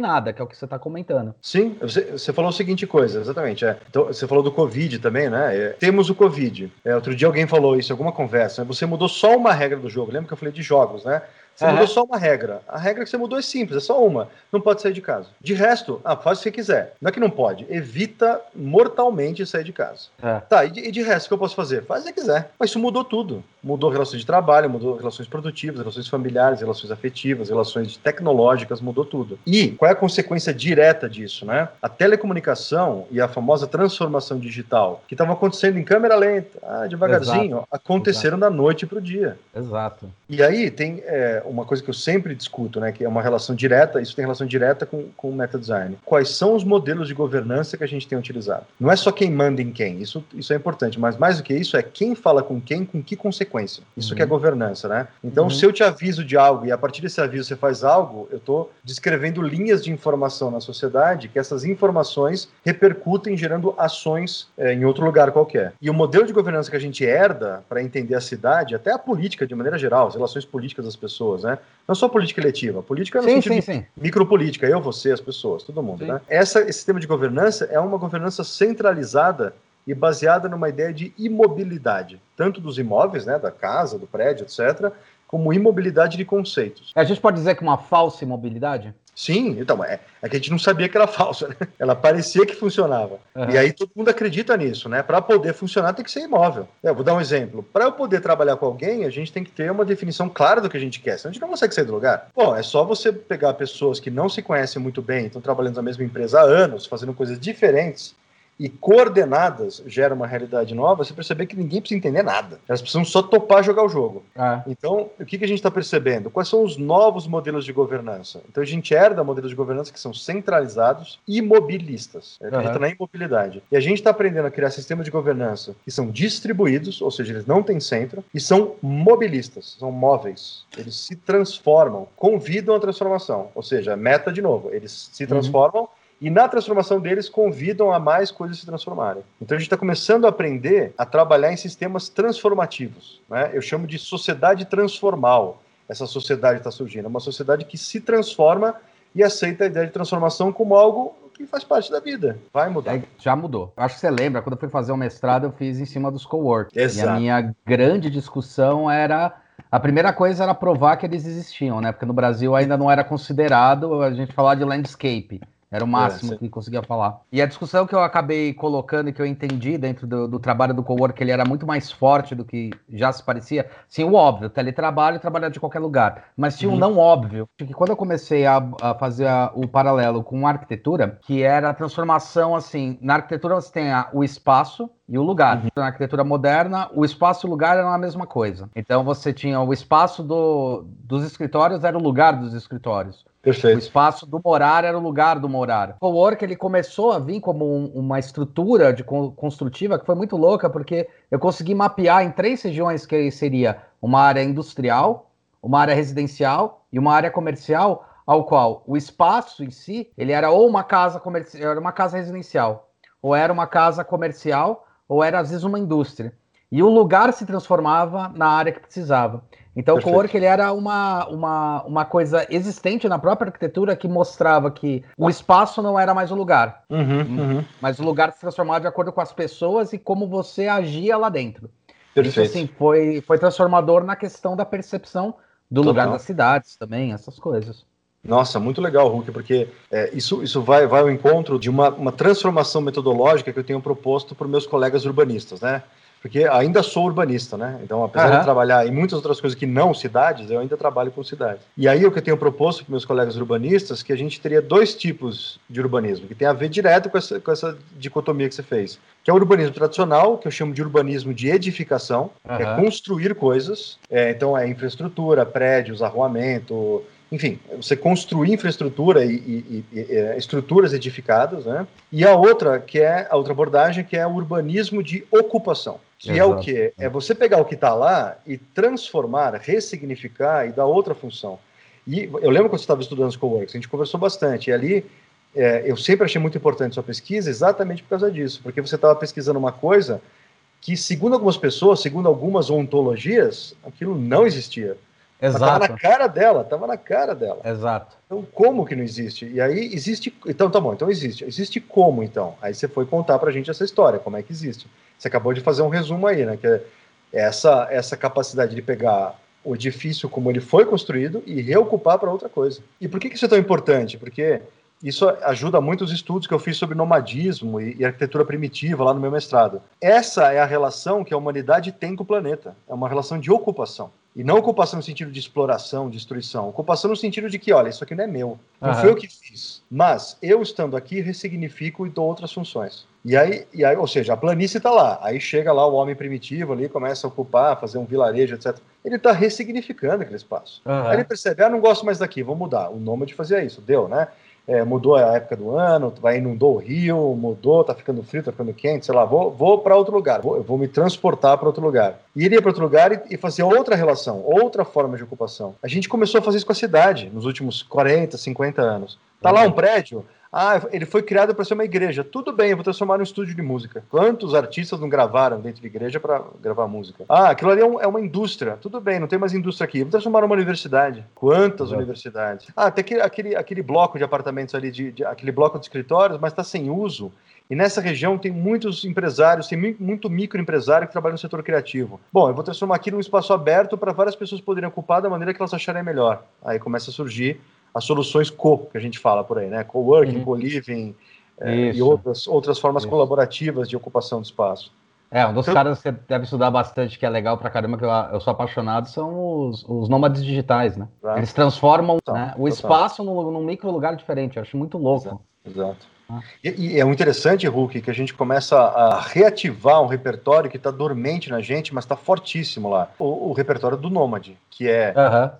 nada, que é o que você está comentando. Sim, você, você, falou o seguinte coisa, exatamente. É. Então, você falou do Covid também, né? É, temos o Covid. É, outro dia alguém falou isso alguma conversa. Né? Você mudou só uma regra do jogo. Lembra que eu falei de jogos, né? Você uhum. mudou só uma regra. A regra que você mudou é simples, é só uma. Não pode sair de casa. De resto, ah, faz o que você quiser. Não é que não pode. Evita mortalmente sair de casa. É. Tá, e de, e de, resto, o que eu posso fazer? Faz o que quiser. Mas isso mudou tudo. Mudou relações de trabalho, mudou relações produtivas, relações familiares, relações afetivas, relações tecnológicas, mudou tudo. E qual é a consequência direta disso, né? A telecomunicação e a famosa transformação digital, que estavam acontecendo em câmera lenta, ah, devagarzinho, Exato. aconteceram Exato. da noite para o dia. Exato. E aí tem é, uma coisa que eu sempre discuto, né, que é uma relação direta, isso tem relação direta com, com o meta design. Quais são os modelos de governança que a gente tem utilizado? Não é só quem manda em quem, isso, isso é importante, mas mais do que isso é quem fala com quem, com que consequência. Isso uhum. que é governança, né? Então, uhum. se eu te aviso de algo e a partir desse aviso você faz algo, eu estou descrevendo linhas de informação na sociedade que essas informações repercutem gerando ações é, em outro lugar qualquer. E o modelo de governança que a gente herda para entender a cidade, até a política de maneira geral, as relações políticas das pessoas, né? Não só política eletiva, política no sim, sentido sim, sim. micropolítica, eu, você, as pessoas, todo mundo, né? Essa, esse sistema de governança é uma governança centralizada e baseada numa ideia de imobilidade, tanto dos imóveis, né, da casa, do prédio, etc., como imobilidade de conceitos. A gente pode dizer que uma falsa imobilidade? Sim, então, é, é que a gente não sabia que era falsa, né? Ela parecia que funcionava. Uhum. E aí todo mundo acredita nisso, né? Para poder funcionar tem que ser imóvel. Eu vou dar um exemplo. Para eu poder trabalhar com alguém, a gente tem que ter uma definição clara do que a gente quer, senão a gente não consegue sair do lugar. Bom, é só você pegar pessoas que não se conhecem muito bem, estão trabalhando na mesma empresa há anos, fazendo coisas diferentes, e coordenadas gera uma realidade nova, você percebe que ninguém precisa entender nada. Elas precisam só topar jogar o jogo. É. Então, o que, que a gente está percebendo? Quais são os novos modelos de governança? Então, a gente herda modelos de governança que são centralizados e mobilistas. Uhum. Acredita na imobilidade. E a gente está aprendendo a criar sistemas de governança que são distribuídos, ou seja, eles não têm centro, e são mobilistas, são móveis. Eles se transformam, convidam a transformação. Ou seja, meta de novo, eles se uhum. transformam. Uhum e na transformação deles convidam a mais coisas se transformarem. Então a gente está começando a aprender a trabalhar em sistemas transformativos. Né? Eu chamo de sociedade transformal. Essa sociedade está surgindo, é uma sociedade que se transforma e aceita a ideia de transformação como algo que faz parte da vida. Vai mudar. É, já mudou. Acho que você lembra, quando eu fui fazer o mestrado, eu fiz em cima dos co-work. E a minha grande discussão era a primeira coisa era provar que eles existiam, né? Porque no Brasil ainda não era considerado a gente falar de landscape. Era o máximo é, que conseguia falar. E a discussão que eu acabei colocando e que eu entendi dentro do, do trabalho do cowork, ele era muito mais forte do que já se parecia. Sim, o óbvio, teletrabalho e trabalhar de qualquer lugar. Mas tinha uhum. um não óbvio, que quando eu comecei a, a fazer a, o paralelo com a arquitetura, que era a transformação, assim, na arquitetura você tem a, o espaço, e o lugar. Uhum. Na arquitetura moderna, o espaço e o lugar eram a mesma coisa. Então você tinha o espaço do, dos escritórios era o lugar dos escritórios. Perfeito. O espaço do morar era o lugar do morar. O work ele começou a vir como um, uma estrutura de construtiva que foi muito louca, porque eu consegui mapear em três regiões que seria uma área industrial, uma área residencial e uma área comercial, ao qual o espaço em si, ele era ou uma casa comercial, era uma casa residencial, ou era uma casa comercial, ou era às vezes uma indústria. E o lugar se transformava na área que precisava. Então, Perfeito. o co-work ele era uma, uma, uma coisa existente na própria arquitetura que mostrava que o espaço não era mais o lugar, uhum, uhum. mas o lugar se transformava de acordo com as pessoas e como você agia lá dentro. Perfeito. Isso, assim, foi, foi transformador na questão da percepção do Total. lugar das cidades também, essas coisas. Nossa, muito legal, Hulk, porque é, isso, isso vai, vai ao encontro de uma, uma transformação metodológica que eu tenho proposto para meus colegas urbanistas, né? Porque ainda sou urbanista, né? Então, apesar uhum. de trabalhar em muitas outras coisas que não cidades, eu ainda trabalho com cidades. E aí o que eu tenho proposto para meus colegas urbanistas que a gente teria dois tipos de urbanismo, que tem a ver direto com essa, com essa dicotomia que você fez. Que é o urbanismo tradicional, que eu chamo de urbanismo de edificação, uhum. que é construir coisas. É, então, é infraestrutura, prédios, arruamento, enfim, você construir infraestrutura e, e, e, e, estruturas edificadas, né? E a outra, que é a outra abordagem, que é o urbanismo de ocupação. Que Exato. é o quê? É você pegar o que está lá e transformar, ressignificar e dar outra função. E eu lembro quando você estava estudando os coworks, a gente conversou bastante, e ali é, eu sempre achei muito importante sua pesquisa exatamente por causa disso, porque você estava pesquisando uma coisa que, segundo algumas pessoas, segundo algumas ontologias, aquilo não existia. Exato. Tava na cara dela, tava na cara dela. Exato. Então, como que não existe? E aí existe. Então, tá bom, então existe. Existe como, então? Aí você foi contar pra gente essa história, como é que existe. Você acabou de fazer um resumo aí, né? Que é essa, essa capacidade de pegar o edifício como ele foi construído e reocupar para outra coisa. E por que, que isso é tão importante? Porque isso ajuda muito os estudos que eu fiz sobre nomadismo e, e, arquitetura primitiva lá no meu mestrado. Essa é a relação que a humanidade tem com o planeta. É uma relação de ocupação. E não ocupação no sentido de exploração, destruição. Ocupação no sentido de que, olha, isso aqui não é meu. Não uhum. foi eu que fiz. Mas eu estando aqui ressignifico e dou outras funções. E aí, e aí ou seja, a planície está lá. Aí chega lá o homem primitivo ali, começa a ocupar, fazer um vilarejo, etc. Ele está ressignificando aquele espaço. Uhum. Aí ele percebe, ah, não gosto mais daqui, vou mudar. O nômade fazia isso, deu, né? É, mudou a época do ano, vai inundou o rio, mudou, tá ficando frio, tá ficando quente, sei lá, vou, vou para outro lugar, vou, vou me transportar para outro lugar. E iria para outro lugar e, e fazer outra relação, outra forma de ocupação. A gente começou a fazer isso com a cidade nos últimos 40, 50 anos. Tá lá um prédio, ah, ele foi criado para ser uma igreja. Tudo bem, eu vou transformar num estúdio de música. Quantos artistas não gravaram dentro de igreja para gravar música? Ah, aquilo ali é, um, é, uma indústria. Tudo bem, não tem mais indústria aqui. Vou transformar numa universidade. Quantas universidades? Ah, tem aquele, aquele, aquele bloco de apartamentos ali, de, de aquele bloco de escritórios, mas está sem uso. E nessa região tem muitos empresários, tem muito microempresário que trabalha no setor criativo. Bom, eu vou transformar aqui num espaço aberto para várias pessoas poderem ocupar da maneira que elas acharem melhor. Aí começa a surgir as soluções co, que a gente fala por aí, né? Co-working, uhum. co-living é, e outras, outras formas Isso. colaborativas de ocupação do espaço. É, um dos então, caras que você deve estudar bastante, que é legal pra caramba, que eu, eu sou apaixonado, são os, os nômades digitais, né? Eles transformam né, o espaço num, num, micro lugar diferente, eu acho muito louco. Exato. Ah. E, e, é um interessante, Hulk, que a gente começa a reativar um repertório que está dormente na gente, mas está fortíssimo lá. O, o, repertório do Nômade, que é. Uhum.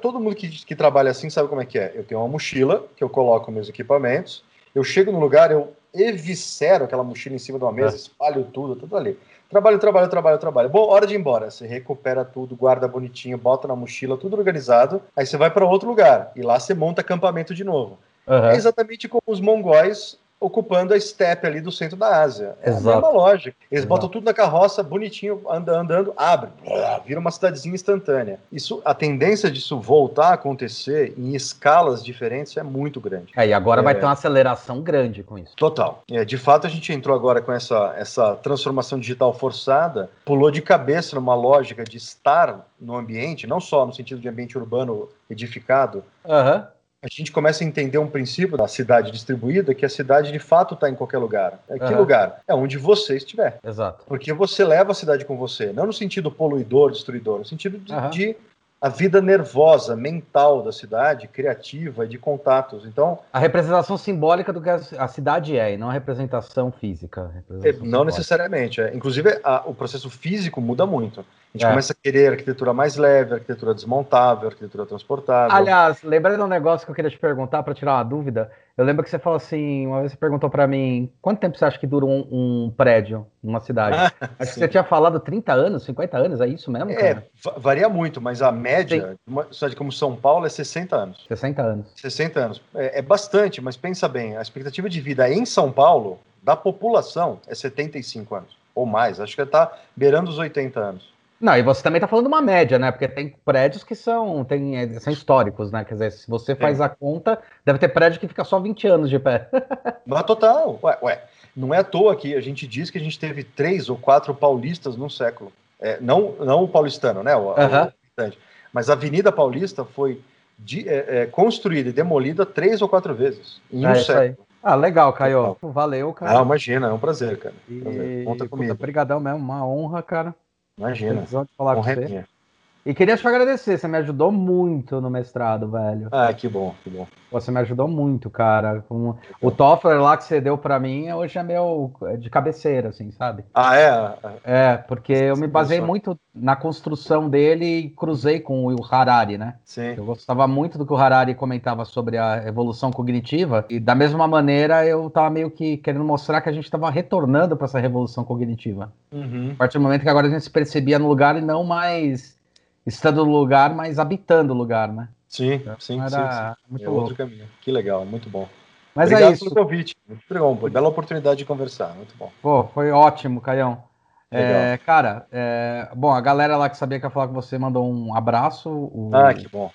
Todo mundo que, que trabalha assim sabe como é que é. Eu tenho uma mochila que eu coloco meus equipamentos, eu chego no lugar, eu eviscero aquela mochila em cima de uma mesa, é. espalho tudo, tudo ali. Trabalho, trabalho, trabalho, trabalho. Bom, hora de ir embora. Você recupera tudo, guarda bonitinho, bota na mochila, tudo organizado. Aí você vai para outro lugar e lá você monta acampamento de novo. Uhum. É exatamente como os mongóis ocupando a steppe ali do centro da Ásia. É Exato. a mesma lógica. Eles Exato. botam tudo na carroça, bonitinho, andando, andando abre, vira uma cidadezinha instantânea. Isso, a tendência disso voltar a acontecer em escalas diferentes é muito grande. É, e agora é... vai ter uma aceleração grande com isso. Total. É, de fato, a gente entrou agora com essa, essa transformação digital forçada, pulou de cabeça numa lógica de estar no ambiente, não só no sentido de ambiente urbano edificado, uhum a gente começa a entender um princípio da cidade distribuída, que a cidade de fato está em qualquer lugar. É que uhum. lugar? É onde você estiver. Exato. Porque você leva a cidade com você, não no sentido poluidor, destruidor, no sentido de, uhum. de a vida nervosa, mental da cidade, criativa, de contatos. Então, a representação simbólica do que a cidade é, e não a representação física. Representação é, não necessariamente. É. Inclusive, a, o processo físico muda muito. A gente é. começa a querer arquitetura mais leve, arquitetura desmontável, arquitetura transportável. Aliás, lembrando de um negócio que eu queria te perguntar para tirar uma dúvida. Eu lembro que você falou assim, uma vez você perguntou para mim, quanto tempo você acha que dura um, um prédio numa cidade? Ah, Acho sim. que você tinha falado 30 anos, 50 anos, é isso mesmo? É, cara? É, varia muito, mas a média de uma cidade como São Paulo é 60 anos. 60 anos. 60 anos. É, é bastante, mas pensa bem, a expectativa de vida em São Paulo, da população, é 75 anos, ou mais. Acho que está beirando os 80 anos. Não, e você também está falando uma média, né? Porque tem prédios que são, tem, é, são históricos, né? Quer dizer, se você faz a conta, deve ter prédio que fica só 20 anos de pé. Mas total, ué, ué, não é à toa que a gente diz que a gente teve três ou quatro paulistas num século. É, não, não o paulistano, né? O, uhum. mas a Avenida Paulista foi de, é, é, construída e demolida três ou quatro vezes em é um século. Ah, legal, Caio. Valeu, cara. Ah, imagina, é um prazer, cara. Prazer. Conta comigo. Obrigadão mesmo, uma honra, cara. Imagina. Falar com você. E queria te agradecer, você me ajudou muito no mestrado, velho. Ah, que bom, que bom. Você me ajudou muito, cara. Com... O Toffler lá que você deu para mim hoje é meu é de cabeceira, assim, sabe? Ah, é? É, porque eu me baseei muito na construção dele e cruzei com o Harari, né? Sim. Eu gostava muito do que o Harari comentava sobre a evolução cognitiva e da mesma maneira eu tava meio que querendo mostrar que a gente estava retornando para essa revolução cognitiva. Uhum. A partir do momento que agora a gente se percebia no lugar e não mais estando no lugar, mas habitando o lugar, né? Sim, então, sim, sim, sim. Muito é outro caminho. Que legal, muito bom. Mas é Obrigado é isso. pelo convite. Muito bom, bela oportunidade de conversar, muito bom. Pô, foi ótimo, Caião. É, cara, é, bom, a galera lá que sabia que ia falar com você mandou um abraço. O, ah, que bom.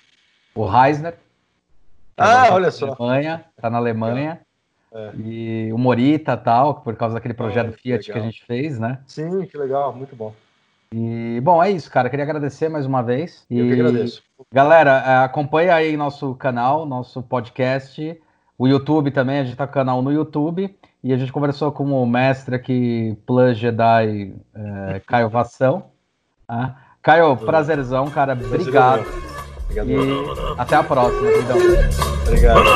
O Reisner. Ah, tá olha só. Alemanha, tá na Alemanha. É. E o Morita tal, por causa daquele projeto ah, Fiat que, que a gente fez, né? Sim, que legal, muito bom. E, bom, é isso, cara. Queria agradecer mais uma vez. Eu e, que agradeço. Galera, é, acompanha aí nosso canal, nosso podcast, o YouTube também. A gente tá com o canal no YouTube. E a gente conversou com o mestre aqui, Plus Jedi, é, Caio Vação. Tá? Caio, prazerzão, cara. Obrigado. Obrigado. E até a próxima. Obrigado.